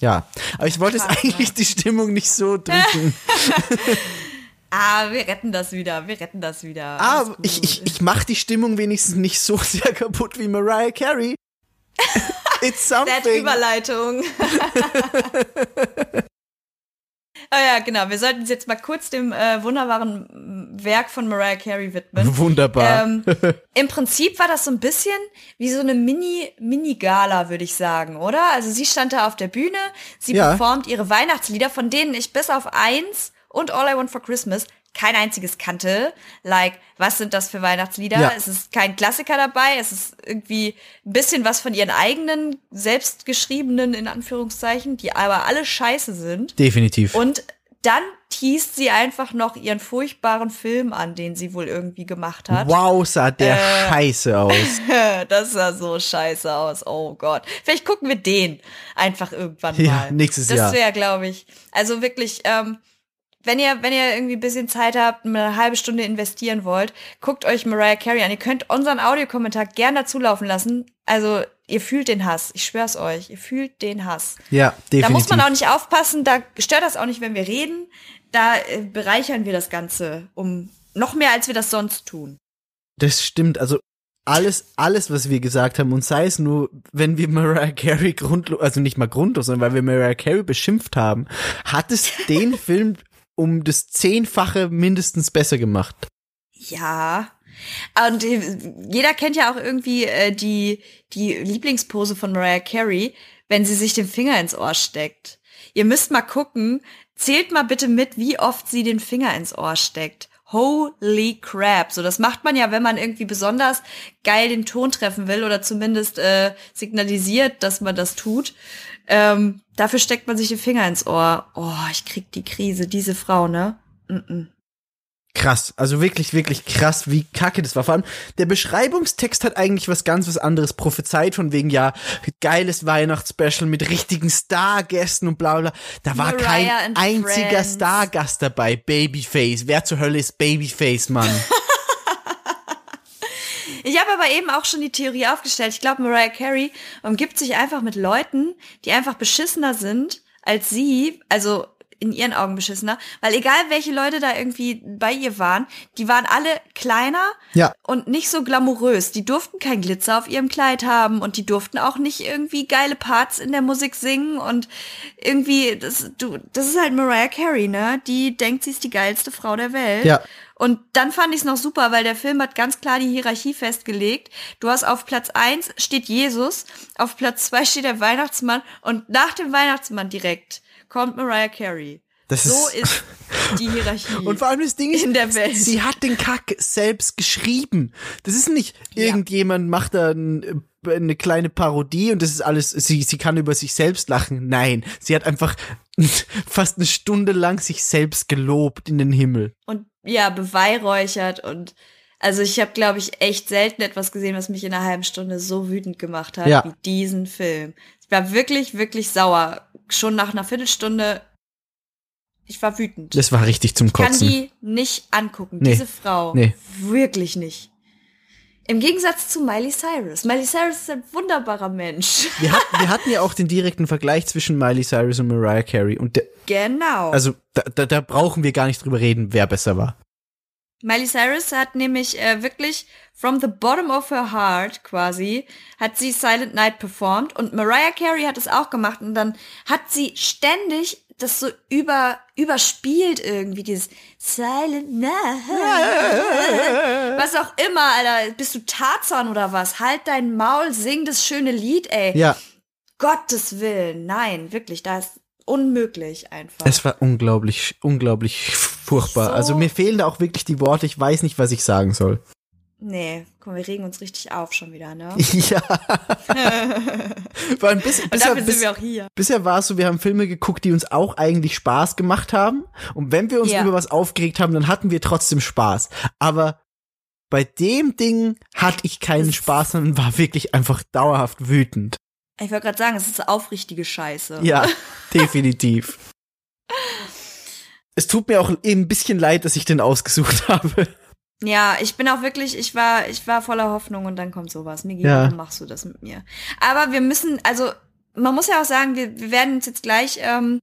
Ja, aber ich wollte jetzt Krass, eigentlich die Stimmung nicht so drücken. ah, wir retten das wieder. Wir retten das wieder. ah, ich, ich, ich mach die Stimmung wenigstens nicht so sehr kaputt wie Mariah Carey. It's something. Überleitung. Ah ja, genau. Wir sollten uns jetzt mal kurz dem äh, wunderbaren Werk von Mariah Carey widmen. Wunderbar. Ähm, Im Prinzip war das so ein bisschen wie so eine Mini, Mini-Gala, würde ich sagen, oder? Also sie stand da auf der Bühne, sie Ja. performt ihre Weihnachtslieder, von denen ich bis auf eins und All I Want for Christmas kein einziges kannte. Like, was sind das für Weihnachtslieder? Ja. Es ist kein Klassiker dabei, es ist irgendwie ein bisschen was von ihren eigenen, selbstgeschriebenen, in Anführungszeichen, die aber alle scheiße sind. Definitiv. Und dann teast sie einfach noch ihren furchtbaren Film an, den sie wohl irgendwie gemacht hat. Wow, sah der Äh. scheiße aus. Das sah so scheiße aus. Oh Gott. Vielleicht gucken wir den einfach irgendwann mal. Ja, nächstes das Jahr. wäre, glaube ich. Also wirklich, ähm, wenn ihr, wenn ihr irgendwie ein bisschen Zeit habt, eine halbe Stunde investieren wollt, guckt euch Mariah Carey an. Ihr könnt unseren Audiokommentar gern dazu laufen lassen. Also, ihr fühlt den Hass. Ich schwör's euch. Ihr fühlt den Hass. Ja, definitiv. Da muss man auch nicht aufpassen, da stört das auch nicht, wenn wir reden. Da äh, bereichern wir das Ganze um noch mehr, als wir das sonst tun. Das stimmt, also alles, alles, was wir gesagt haben, und sei es nur, wenn wir Mariah Carey grundlos, also nicht mal grundlos, sondern weil wir Mariah Carey beschimpft haben, hat es den Film um das Zehnfache mindestens besser gemacht. Ja. Und äh, jeder kennt ja auch irgendwie äh, die, die Lieblingspose von Mariah Carey, wenn sie sich den Finger ins Ohr steckt. Ihr müsst mal gucken, zählt mal bitte mit, wie oft sie den Finger ins Ohr steckt. Holy crap. So, das macht man ja, wenn man irgendwie besonders geil den Ton treffen will oder zumindest äh, signalisiert, dass man das tut. Ähm, dafür steckt man sich den Finger ins Ohr. Oh, ich krieg die Krise, diese Frau, ne? Mm -mm. Krass. Also wirklich, wirklich krass, wie kacke das war. Vor allem, der Beschreibungstext hat eigentlich was ganz was anderes prophezeit, von wegen, ja, geiles Weihnachtsspecial mit richtigen Stargästen und bla bla. Da war Mariah kein einziger Friends. Stargast dabei. Babyface. Wer zur Hölle ist Babyface, Mann? Ich habe aber eben auch schon die Theorie aufgestellt. Ich glaube, Mariah Carey umgibt sich einfach mit Leuten, die einfach beschissener sind als sie, also in ihren Augen beschissener, weil egal welche Leute da irgendwie bei ihr waren, die waren alle kleiner Ja. und nicht so glamourös. Die durften kein Glitzer auf ihrem Kleid haben und die durften auch nicht irgendwie geile Parts in der Musik singen und irgendwie das du das ist halt Mariah Carey, ne? Die denkt, sie ist die geilste Frau der Welt. Ja. Und dann fand ich es noch super, weil der Film hat ganz klar die Hierarchie festgelegt. Du hast auf Platz eins steht Jesus, auf Platz zwei steht der Weihnachtsmann und nach dem Weihnachtsmann direkt kommt Mariah Carey. Das so ist- ist die Hierarchie. Und vor allem das Ding ist, In der Welt. sie hat den Kack selbst geschrieben. Das ist nicht, Ja. irgendjemand macht da ein, eine kleine Parodie und das ist alles, sie, sie kann über sich selbst lachen. Nein, sie hat einfach fast eine Stunde lang sich selbst gelobt in den Himmel. und ja, beweihräuchert und also ich habe, glaube ich, echt selten etwas gesehen, was mich in einer halben Stunde so wütend gemacht hat Ja. wie diesen Film. Ich war wirklich, wirklich sauer. Schon nach einer Viertelstunde. Ich war wütend. Das war richtig zum Ich kann Kotzen. die nicht angucken, Nee. diese Frau. Nee. Wirklich nicht. Im Gegensatz zu Miley Cyrus. Miley Cyrus ist ein wunderbarer Mensch. Wir, hat, wir hatten ja auch den direkten Vergleich zwischen Miley Cyrus und Mariah Carey und der, genau. also da, da, da brauchen wir gar nicht drüber reden, wer besser war. Miley Cyrus hat nämlich äh, wirklich from the bottom of her heart quasi hat sie Silent Night performt und Mariah Carey hat es auch gemacht und dann hat sie ständig das so über überspielt irgendwie dieses Silent Night. Was auch immer Alter bist du Tarzan oder was? Halt dein Maul sing das schöne Lied ey. Ja, Gottes Willen nein wirklich das ist unmöglich einfach es war unglaublich, unglaublich furchtbar. So- Also mir fehlen da auch wirklich die Worte, ich weiß nicht, was ich sagen soll. nee komm wir regen uns richtig auf schon wieder ne Ja. Vor allem bis, und bisher, dafür sind bis, wir auch hier bisher war es so, wir haben Filme geguckt, die uns auch eigentlich Spaß gemacht haben. Und wenn wir uns Ja. über was aufgeregt haben, dann hatten wir trotzdem Spaß. Aber bei dem Ding hatte ich keinen Spaß, sondern war wirklich einfach dauerhaft wütend. Ich wollte gerade sagen, es ist aufrichtige Scheiße. Ja, definitiv. Es tut mir auch eben ein bisschen leid, dass ich den ausgesucht habe. Ja, ich bin auch wirklich, ich war, ich war voller Hoffnung und dann kommt sowas. Migi, Ja. warum machst du das mit mir? Aber wir müssen, also man muss ja auch sagen, wir, wir werden uns jetzt gleich, ähm,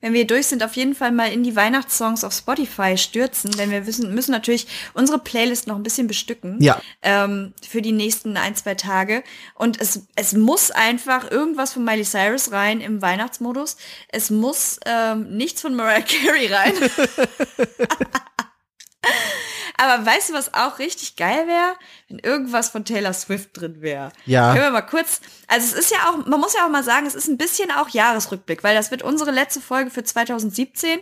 wenn wir durch sind, auf jeden Fall mal in die Weihnachtssongs auf Spotify stürzen, denn wir müssen, müssen natürlich unsere Playlist noch ein bisschen bestücken. Ja, ähm, für die nächsten ein, zwei Tage. Und es, es muss einfach irgendwas von Miley Cyrus rein im Weihnachtsmodus. Es muss ähm, nichts von Mariah Carey rein. Aber weißt du, was auch richtig geil wäre? Wenn irgendwas von Taylor Swift drin wäre. Ja. Können wir mal kurz, also es ist ja auch, man muss ja auch mal sagen, es ist ein bisschen auch Jahresrückblick, weil das wird unsere letzte Folge für 2017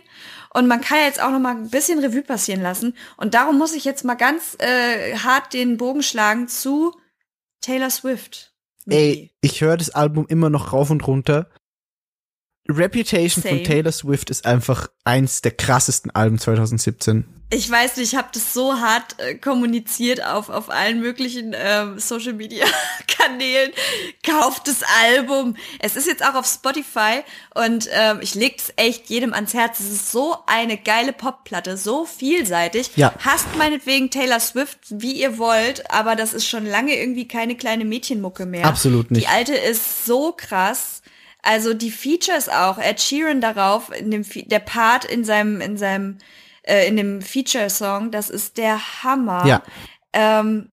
und man kann ja jetzt auch noch mal ein bisschen Revue passieren lassen und darum muss ich jetzt mal ganz äh, hart den Bogen schlagen zu Taylor Swift. ey, ich höre das Album immer noch rauf und runter. Reputation Same. von Taylor Swift ist einfach eins der krassesten Alben 2017. Ich weiß nicht, ich habe das so hart äh, kommuniziert auf, auf allen möglichen ähm, Social Media Kanälen. Kauft das Album. Es ist jetzt auch auf Spotify und ähm, ich leg es echt jedem ans Herz. Es ist so eine geile Popplatte, so vielseitig. Ja. Hasst meinetwegen Taylor Swift, wie ihr wollt, aber das ist schon lange irgendwie keine kleine Mädchenmucke mehr. Absolut nicht. Die alte ist so krass. Also die Features auch, Ed Sheeran darauf, in dem der Part in seinem, in seinem, äh, in dem Feature-Song, das ist der Hammer. Ja. Ähm,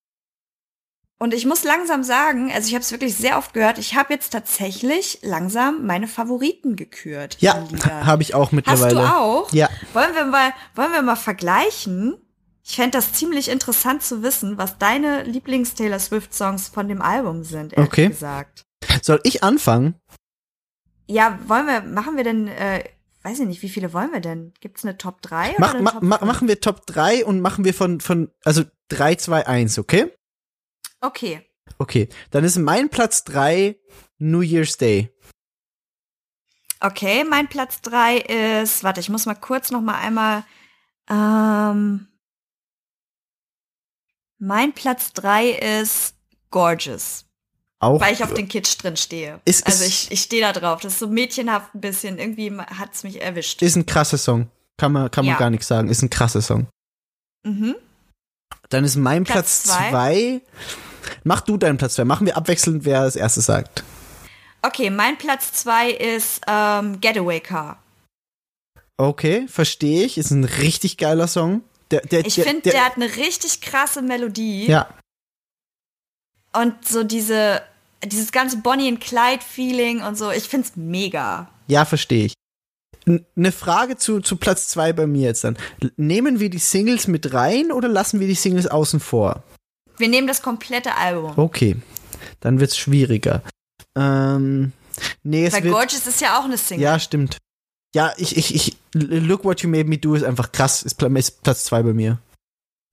und ich muss langsam sagen, also ich habe es wirklich sehr oft gehört, ich habe jetzt tatsächlich langsam meine Favoriten gekürt. Ja, habe ich auch Hast mittlerweile. du auch? Ja. Wollen wir mal, wollen wir mal vergleichen? Ich fände das ziemlich interessant zu wissen, was deine Lieblings-Taylor Swift-Songs von dem Album sind, ehrlich Okay. gesagt. Soll ich anfangen? Ja, wollen wir, machen wir denn, äh, weiß ich nicht, wie viele wollen wir denn? Gibt's eine Top 3 Mach, ma, Top ma, 5? machen wir Top 3 und machen wir von, von, also 3, 2, 1, okay? Okay. Okay, dann ist mein Platz 3 New Year's Day. Okay, mein Platz 3 ist, warte, ich muss mal kurz noch mal einmal, ähm, Mein Platz drei ist Gorgeous. Auch Weil ich auf den Kitsch drin stehe. Ist- also ich, ich stehe da drauf. Das ist so mädchenhaft ein bisschen. Irgendwie hat's mich erwischt. ist ein krasser Song. Kann man, kann man Ja. gar nichts sagen. Ist ein krasser Song. Mhm. Dann ist mein Platz, zwei. Mach du deinen Platz zwei. Machen wir abwechselnd, wer als erstes sagt. Okay, mein Platz zwei ist ähm, Getaway Car. Okay, verstehe ich. Ist ein richtig geiler Song. Der, der, Ich der, finde, der, hat eine richtig krasse Melodie. Ja, Und so diese, dieses ganze Bonnie and Clyde-Feeling und so. Ich find's mega. ja, verstehe ich. Eine Frage zu, zu Platz zwei bei mir jetzt dann. Nehmen wir die Singles mit rein oder lassen wir die Singles außen vor? Wir nehmen das komplette Album. Okay, dann wird's schwieriger. Ähm, nee, es Weil wird. Gorgeous ist ja auch eine Single. Ja, stimmt. Ja, ich, ich, ich, Look What You Made Me Do ist einfach krass. Ist, ist Platz zwei bei mir.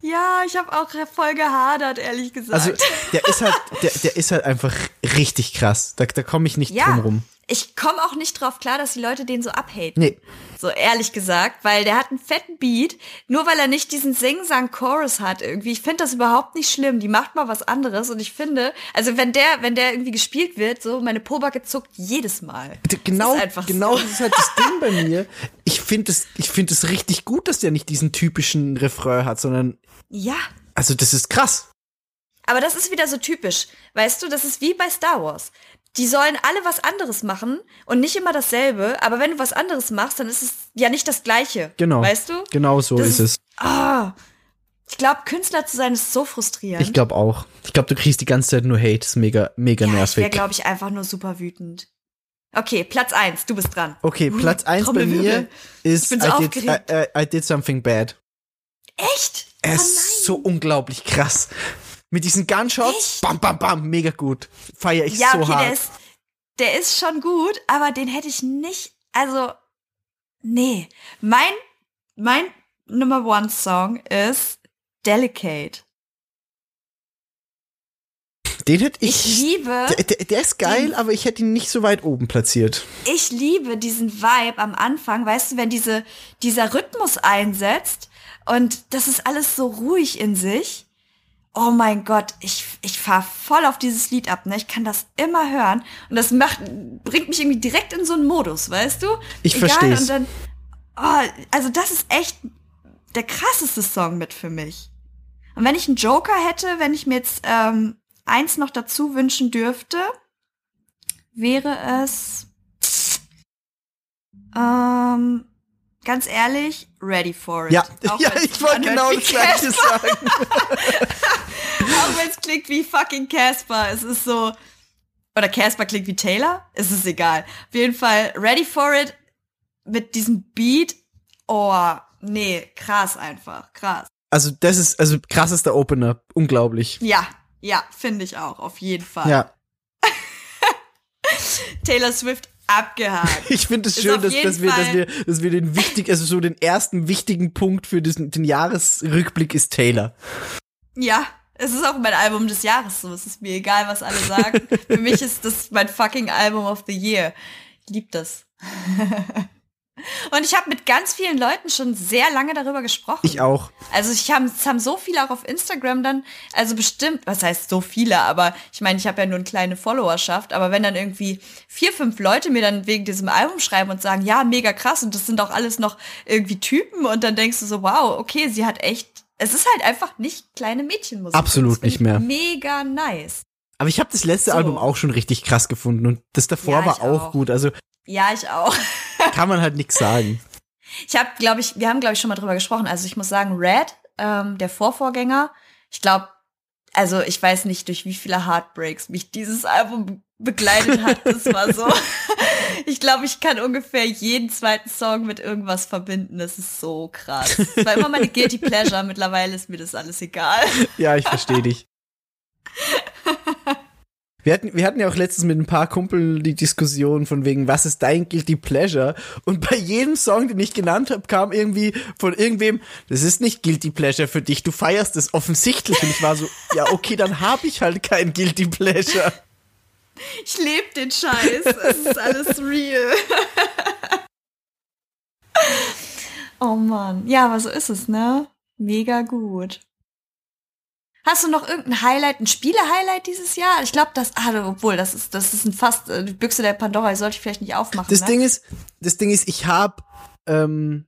Ja, ich habe auch voll gehadert, ehrlich gesagt. Also, der ist halt, der, der ist halt einfach richtig krass. Da, da komme ich nicht Ja. drum rum. ich komme auch nicht drauf klar, dass die Leute den so abhaten. Nee, So ehrlich gesagt, weil der hat einen fetten Beat, nur weil er nicht diesen Sing-Sang-Chorus hat irgendwie. Ich finde das überhaupt nicht schlimm. Die macht mal was anderes und ich finde, also wenn der, wenn der irgendwie gespielt wird, so meine Pobacke zuckt jedes Mal. Genau, ist einfach genau so. das ist halt das Ding bei mir. Ich finde es, ich finde es richtig gut, dass der nicht diesen typischen Refrain hat, sondern, Ja, also das ist krass. Aber das ist wieder so typisch. Weißt du, das ist wie bei Star Wars. Die sollen alle was anderes machen und nicht immer dasselbe, aber wenn du was anderes machst, dann ist es ja nicht das Gleiche. Genau. Weißt du? Genau so Das ist es. Ah, ich glaube, Künstler zu sein ist so frustrierend. Ich glaube auch. Ich glaube, du kriegst die ganze Zeit nur Hate. Das ist mega, mega ja, ich wäre, nervig. glaube ich, einfach nur super wütend. Okay, Platz eins, du bist dran. Okay, Platz eins bei mir ist bin so I, did. I, I, I did something bad. Echt? Er Oh ist so unglaublich krass. Mit diesen Gunshots, Echt? bam, bam, bam, mega gut. Feier ich ja, so okay, hart. der ist, der ist schon gut, aber den hätte ich nicht, also, nee. Mein, mein Number One Song ist Delicate. Den hätte Ich ich. liebe, der, der, der ist geil, aber ich hätte ihn nicht so weit oben platziert. ich liebe diesen Vibe am Anfang, weißt du, wenn diese, dieser Rhythmus einsetzt und das ist alles so ruhig in sich. Oh mein Gott, ich, ich fahr voll auf dieses Lied ab, ne? Ich kann das immer hören und das macht, bringt mich irgendwie direkt in so einen Modus, weißt du? Ich Egal, versteh's. Und dann, oh, also das ist echt der krasseste Song mit für mich. Und wenn ich einen Joker hätte, wenn ich mir jetzt ähm, eins noch dazu wünschen dürfte, wäre es ähm, ganz ehrlich, ready for it. Ja, ja ich wollte genau das gleiche sagen. Es klingt wie fucking Casper, es ist so. Oder Casper klingt wie Taylor, es ist egal. Auf jeden Fall, ready for it mit diesem Beat. Oh, nee, krass einfach, krass. Also, das ist, also krassester Opener. Unglaublich. Ja, ja, finde ich auch, auf jeden Fall. Ja. Taylor Swift abgehakt. Ich finde es Ist schön, dass, dass, wir, dass, wir, dass wir den wichtig, also so den ersten wichtigen Punkt für diesen, den Jahresrückblick ist Taylor. ja, es ist auch mein Album des Jahres so. Es ist mir egal, was alle sagen. Für mich ist das mein fucking Album of the Year. Ich lieb das. Und ich habe mit ganz vielen Leuten schon sehr lange darüber gesprochen. Ich auch. Also ich haben, es haben so viele auch auf Instagram dann, also bestimmt, was heißt so viele, aber ich meine, ich habe ja nur eine kleine Followerschaft, aber wenn dann irgendwie vier, fünf Leute mir dann wegen diesem Album schreiben und sagen, ja, mega krass und das sind auch alles noch irgendwie Typen und dann denkst du so, wow, okay, sie hat echt, es ist halt einfach nicht kleine Mädchenmusik. Absolut nicht mehr. Mega nice. Aber ich habe das letzte So. Album auch schon richtig krass gefunden und das davor Ja, war auch, auch. gut. Also Ja, ich auch. kann man halt nichts sagen. Ich habe, glaube ich, wir haben, glaube ich, schon mal drüber gesprochen. Also ich muss sagen, Red, ähm, der Vorvorgänger, ich glaube, also ich weiß nicht, durch wie viele Heartbreaks mich dieses Album begleitet hat. Das war so. ich glaube, ich kann ungefähr jeden zweiten Song mit irgendwas verbinden. Das ist so krass. Das war immer meine Guilty Pleasure. Mittlerweile ist mir das alles egal. Ja, ich verstehe dich. Wir hatten, wir hatten ja auch letztens mit ein paar Kumpeln die Diskussion von wegen, was ist dein Guilty Pleasure? Und bei jedem Song, den ich genannt habe, kam irgendwie von irgendwem, das ist nicht Guilty Pleasure für dich, du feierst es offensichtlich. Und ich war so, ja, okay, dann habe ich halt kein Guilty Pleasure. Ich lebe den Scheiß. Es ist alles real. oh Mann. Ja, aber so ist es, ne? Mega gut. Hast du noch irgendein Highlight, ein Spiele-Highlight dieses Jahr? Ich glaube, das, ah, obwohl, das ist, das ist ein fast, äh, die Büchse der Pandora, die sollte ich vielleicht nicht aufmachen. Das ne? Ding ist, das Ding ist, ich habe, ähm,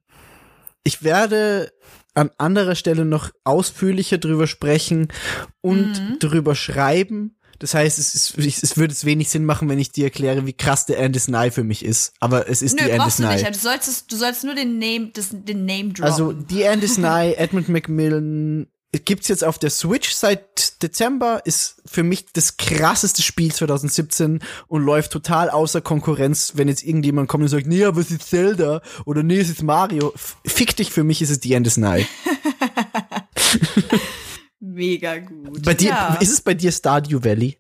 ich werde an anderer Stelle noch ausführlicher drüber sprechen und Mhm. drüber schreiben. Das heißt, es, ist, es würde es wenig Sinn machen, wenn ich dir erkläre, wie krass der Endless Nye für mich ist. Aber es ist Nö, die Endless brauchst du Nye. nicht. Du sollst, du sollst nur den Name, das, den Name droppen. Also die Endless Nye, Edmund Macmillan gibt's jetzt auf der Switch seit Dezember, ist für mich das krasseste Spiel 2017 und läuft total außer Konkurrenz, wenn jetzt irgendjemand kommt und sagt, nee, aber es ist Zelda oder nee, es ist Mario. Fick dich, für mich ist es die Endless Nye. Mega gut. Bei dir, ja. ist es bei dir Stardew Valley?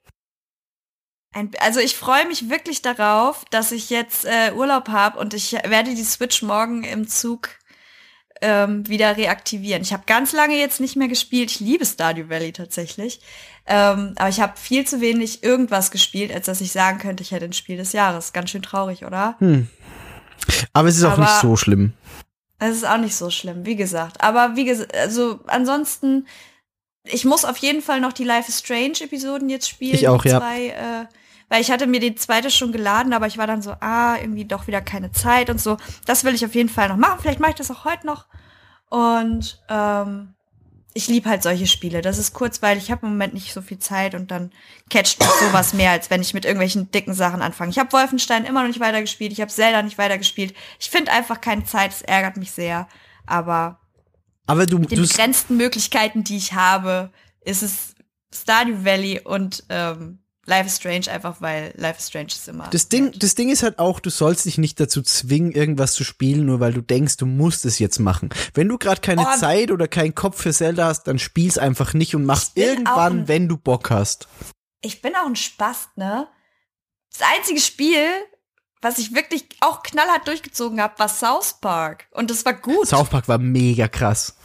Ein, also ich freue mich wirklich darauf, dass ich jetzt äh, Urlaub habe und ich werde die Switch morgen im Zug ähm, wieder reaktivieren. Ich habe ganz lange jetzt nicht mehr gespielt. Ich liebe Stardew Valley tatsächlich. Ähm, aber ich habe viel zu wenig irgendwas gespielt, als dass ich sagen könnte, ich hätte ein Spiel des Jahres. Ganz schön traurig, oder? Hm. Aber es ist auch Aber- nicht so schlimm. Es ist auch nicht so schlimm, wie gesagt. Aber wie gesagt, also ansonsten, ich muss auf jeden Fall noch die Life is Strange Episoden jetzt spielen. Ich auch, ja. Zwei, äh, weil ich hatte mir die zweite schon geladen, aber ich war dann so, ah, irgendwie doch wieder keine Zeit und so. Das will ich auf jeden Fall noch machen. Vielleicht mache ich das auch heute noch. Und ähm, ich liebe halt solche Spiele. Das ist kurzweilig. Ich habe im Moment nicht so viel Zeit und dann catcht mich sowas mehr, als wenn ich mit irgendwelchen dicken Sachen anfange. Ich habe Wolfenstein immer noch nicht weitergespielt. Ich habe Zelda nicht weitergespielt. Ich finde einfach keine Zeit. Es ärgert mich sehr. Aber Aber du, mit den begrenzten Möglichkeiten, die ich habe, ist es Stardew Valley und ähm, Life is Strange einfach, weil Life is Strange ist immer. Das Ding, das Ding ist halt auch, du sollst dich nicht dazu zwingen, irgendwas zu spielen, nur weil du denkst, du musst es jetzt machen. Wenn du gerade keine Oh. Zeit oder keinen Kopf für Zelda hast, dann spiel's einfach nicht und mach's irgendwann, ein- wenn du Bock hast. ich bin auch ein Spast, ne? Das einzige Spiel, was ich wirklich auch knallhart durchgezogen habe, war South Park. Und das war gut. South Park war mega krass.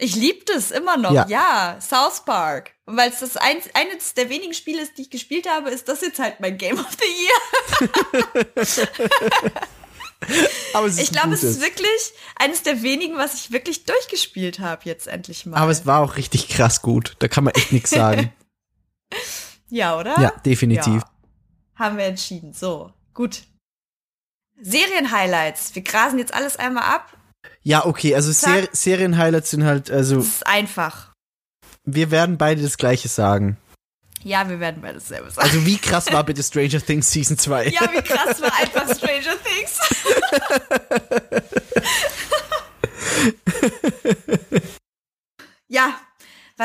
Ich liebte es immer noch, Ja. ja. South Park. Und weil es das ein, eines der wenigen Spiele ist, die ich gespielt habe, ist das jetzt halt mein Game of the Year. Aber Ich glaube, es ist wirklich eines der wenigen, was ich wirklich durchgespielt habe jetzt endlich mal. Aber es war auch richtig krass gut. Da kann man echt nichts sagen. ja, oder? ja, definitiv. Ja. Haben wir entschieden. So, gut. Serien-Highlights. Wir grasen jetzt alles einmal ab. Ja, okay, also Ser. Serien-Highlights sind halt, also Das ist einfach. wir werden beide das gleiche sagen. Ja, wir werden beides selber sagen. Also wie krass war bitte Stranger Things Season 2? ja, wie krass war einfach Stranger Things. ja,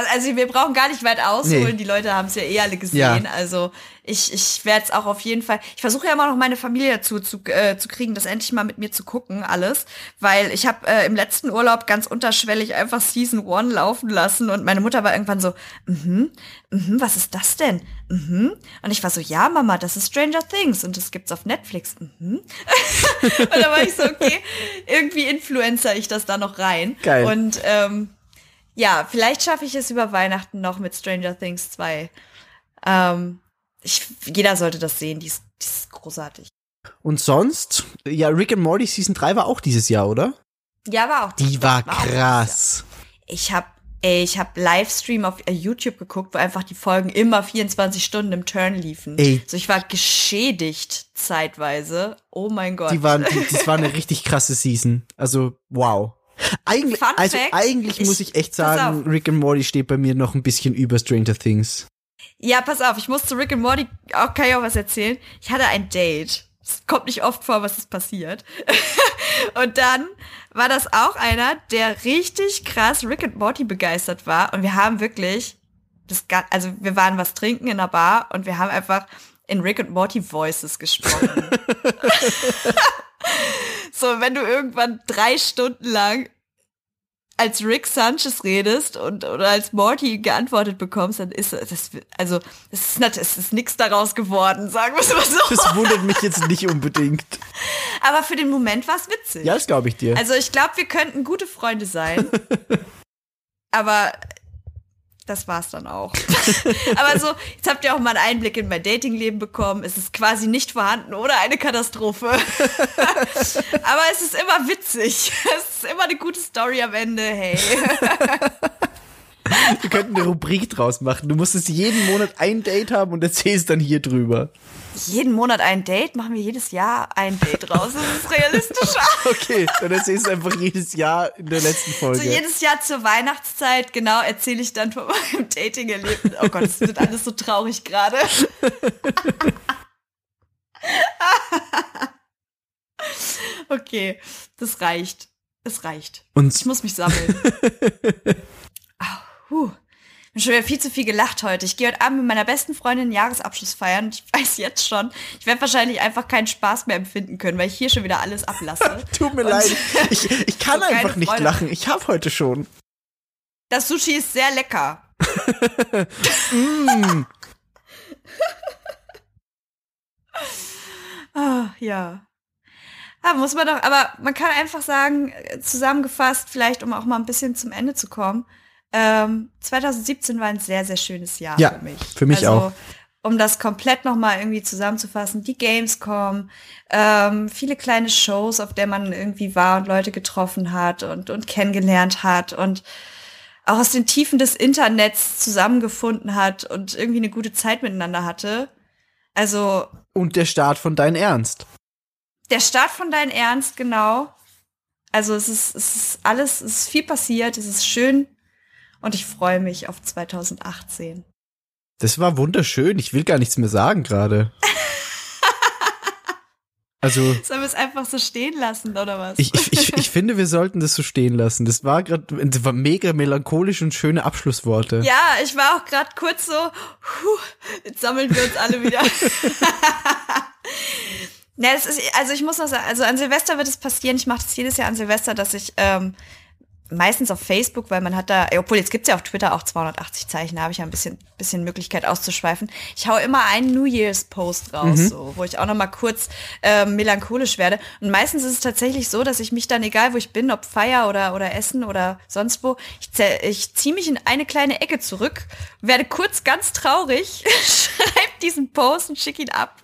also wir brauchen gar nicht weit ausholen. Nee. Die Leute haben es ja eh alle gesehen. Also ich, ich werde es auch auf jeden Fall. Ich versuche ja immer noch meine Familie dazu zu, äh, zu kriegen, das endlich mal mit mir zu gucken, alles. Weil ich habe äh, im letzten Urlaub ganz unterschwellig einfach Season One laufen lassen und meine Mutter war irgendwann so, mhm, mhm, was ist das denn? Mhm. Und ich war so, ja, Mama, das ist Stranger Things und das gibt's auf Netflix. Mhm. und da war ich so, okay, irgendwie influencer ich das da noch rein. Geil. Und ähm, ja, vielleicht schaffe ich es über Weihnachten noch mit Stranger Things 2. Ähm, ich, jeder sollte das sehen, die ist, die ist großartig. Und sonst, ja, Rick and Morty Season 3 war auch dieses Jahr, oder? Ja, war auch. Die war auch krass. Ich habe ich habe Livestream auf äh, YouTube geguckt, wo einfach die Folgen immer 24 Stunden im Turn liefen. Ey. Also ich war geschädigt zeitweise. Oh mein Gott. Die waren, die, das war eine richtig krasse Season. Also, wow. Eigentlich, Fun also Fact, eigentlich ich- muss ich echt sagen. Rick and Morty steht bei mir noch ein bisschen über Stranger Things. Ja, pass auf, ich muss zu Rick and Morty auch, kann ich auch was erzählen. Ich hatte ein Date. Es kommt nicht oft vor, was ist passiert. und dann war das auch einer, der richtig krass Rick and Morty begeistert war. Und wir haben wirklich, das, also wir waren was trinken in einer Bar und wir haben einfach in Rick and Morty Voices gesprochen. so, wenn du irgendwann drei Stunden lang als Rick Sanchez redest und oder als Morty geantwortet bekommst, dann ist das also es ist nat- es ist nichts daraus geworden, sagen wir es mal so. Das wundert mich jetzt nicht unbedingt. Aber für den Moment war es witzig. Ja, das glaube ich dir. Also ich glaube, wir könnten gute Freunde sein. aber das war's dann auch. aber so, jetzt habt ihr auch mal einen Einblick in mein Datingleben bekommen. Es ist quasi nicht vorhanden oder eine Katastrophe. aber es ist immer witzig. Es ist immer eine gute Story am Ende. Hey. Wir könnten eine Rubrik draus machen. Du musstest jeden Monat ein Date haben und erzählst dann hier drüber. Jeden Monat ein Date? Machen wir jedes Jahr ein Date raus? Das ist realistischer. Okay, dann erzählst du einfach jedes Jahr in der letzten Folge. So jedes Jahr zur Weihnachtszeit, genau, erzähle ich dann von meinem Dating-Erlebnis. Oh Gott, das wird alles so traurig gerade. okay, das reicht. Es reicht. Und Ich muss mich sammeln. Au, huh. Ich habe schon wieder viel zu viel gelacht heute. Ich gehe heute Abend mit meiner besten Freundin einen Jahresabschluss feiern. Ich weiß jetzt schon, ich werde wahrscheinlich einfach keinen Spaß mehr empfinden können, weil ich hier schon wieder alles ablasse. Tut mir Und- leid. Ich, ich kann So einfach nicht Freude. lachen. Ich habe heute schon. Das Sushi ist sehr lecker. Mm. Ah, ja. Ah, muss man doch, aber man kann einfach sagen, äh, zusammengefasst, vielleicht um auch mal ein bisschen zum Ende zu kommen, ähm, 2017 war ein sehr, sehr schönes Jahr Ja, für mich. für mich also, auch. Um das komplett nochmal irgendwie zusammenzufassen, die Gamescom, ähm, viele kleine Shows, auf der man irgendwie war und Leute getroffen hat und, und kennengelernt hat und auch aus den Tiefen des Internets zusammengefunden hat und irgendwie eine gute Zeit miteinander hatte. Also Und der Start von Dein Ernst. der Start von Dein Ernst, genau. Also es ist, es ist alles, es ist viel passiert, es ist schön und ich freue mich auf 2018. Das war wunderschön. Ich will gar nichts mehr sagen gerade. Also, Sollen wir es einfach so stehen lassen, oder was? ich, ich, ich, finde, wir sollten das so stehen lassen. Das war gerade, das war mega melancholisch und schöne Abschlussworte. ja, ich war auch gerade kurz so, puh, jetzt sammeln wir uns alle wieder. Das ist, also ich muss noch sagen, also an Silvester wird es passieren, ich mache das jedes Jahr an Silvester, dass ich ähm, meistens auf Facebook, weil man hat da, obwohl jetzt gibt's ja auf Twitter auch 280 Zeichen, da habe ich ja ein bisschen, bisschen Möglichkeit auszuschweifen. Ich hau immer einen New Year's Post raus, so, wo ich auch noch mal kurz ähm, melancholisch werde. Und meistens ist es tatsächlich so, dass ich mich dann, egal wo ich bin, ob Feier oder, oder Essen oder sonst wo, ich, ich ziehe mich in eine kleine Ecke zurück, werde kurz ganz traurig, schreib diesen Post und schick ihn ab,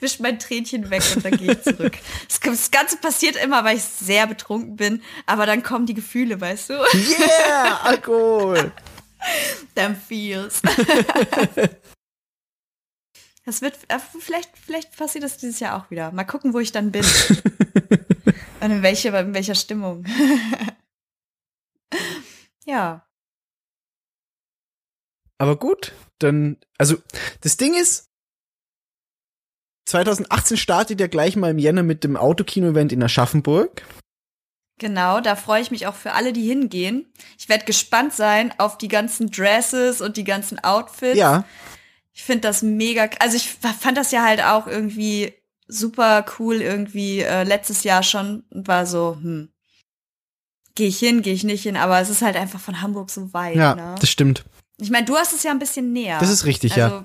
wisch mein Tränchen weg und dann gehe ich zurück. Das, Ganze passiert immer, weil ich sehr betrunken bin, aber dann kommen die Gefühle, weißt du? Yeah, Alkohol. Them feels. Das wird, äh, vielleicht, vielleicht passiert das dieses Jahr auch wieder. Mal gucken, wo ich dann bin. Und in, welche, in welcher Stimmung. ja. Aber gut, dann, also das Ding ist, 2018 startet ja gleich mal im Jänner mit dem Autokino-Event in Aschaffenburg. Genau, da freue ich mich auch für alle, die hingehen. Ich werde gespannt sein auf die ganzen Dresses und die ganzen Outfits. Ja, Ich finde das mega, also ich fand das ja halt auch irgendwie super cool irgendwie äh, letztes Jahr schon und war so, hm, gehe ich hin, gehe ich nicht hin, aber es ist halt einfach von Hamburg so weit. ja, ne? das stimmt. Ich meine, du hast es ja ein bisschen näher. Das ist richtig, ja. also,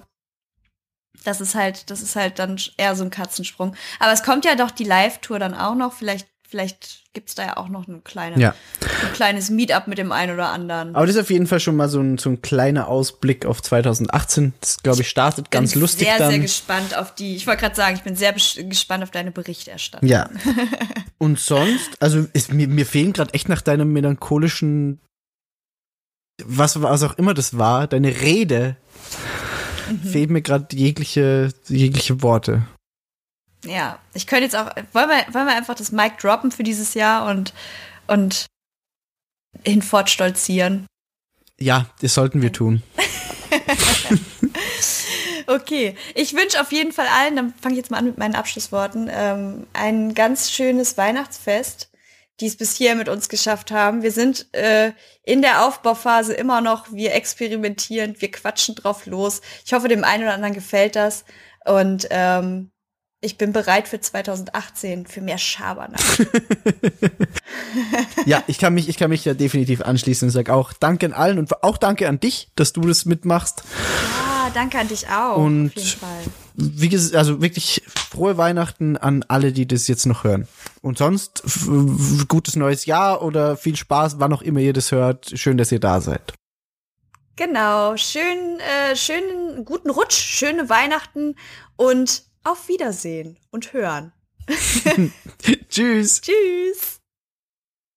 Das ist halt, das ist halt dann eher so ein Katzensprung. Aber es kommt ja doch die Live-Tour dann auch noch. Vielleicht, vielleicht gibt's da ja auch noch eine kleine, Ja. ein kleines Meetup mit dem einen oder anderen. Aber das ist auf jeden Fall schon mal so ein, so ein kleiner Ausblick auf 2018. Das, glaube ich, startet ganz bin lustig sehr, dann. sehr gespannt auf die. Ich wollte gerade sagen, ich bin sehr gespannt auf deine Berichterstattung. Ja. Und sonst, also ist, mir, mir fehlen gerade echt nach deinem melancholischen, was, was auch immer das war, deine Rede, Mhm. fehlen mir gerade jegliche, jegliche Worte. Ja, ich könnte jetzt auch, wollen wir, wollen wir einfach das Mic droppen für dieses Jahr und, und hinfort stolzieren. Ja, das sollten wir tun. Okay, ich wünsche auf jeden Fall allen, dann fange ich jetzt mal an mit meinen Abschlussworten, ähm, ein ganz schönes Weihnachtsfest, die es bis hier mit uns geschafft haben. Wir sind äh, in der Aufbauphase immer noch, wir experimentieren, wir quatschen drauf los. Ich hoffe, dem einen oder anderen gefällt das und ähm, ich bin bereit für 2018, für mehr Schabernack. Ja, ich kann mich, ich kann mich ja definitiv anschließen und sage auch Danke an allen und auch Danke an dich, dass du das mitmachst. Ja, danke an dich auch. Und- auf jeden Fall. Wie gesagt, also wirklich frohe Weihnachten an alle, die das jetzt noch hören. Und sonst gutes neues Jahr oder viel Spaß, wann auch immer ihr das hört. Schön, dass ihr da seid. Genau, schön, äh, schönen guten Rutsch, schöne Weihnachten und auf Wiedersehen und hören. Tschüss. Tschüss.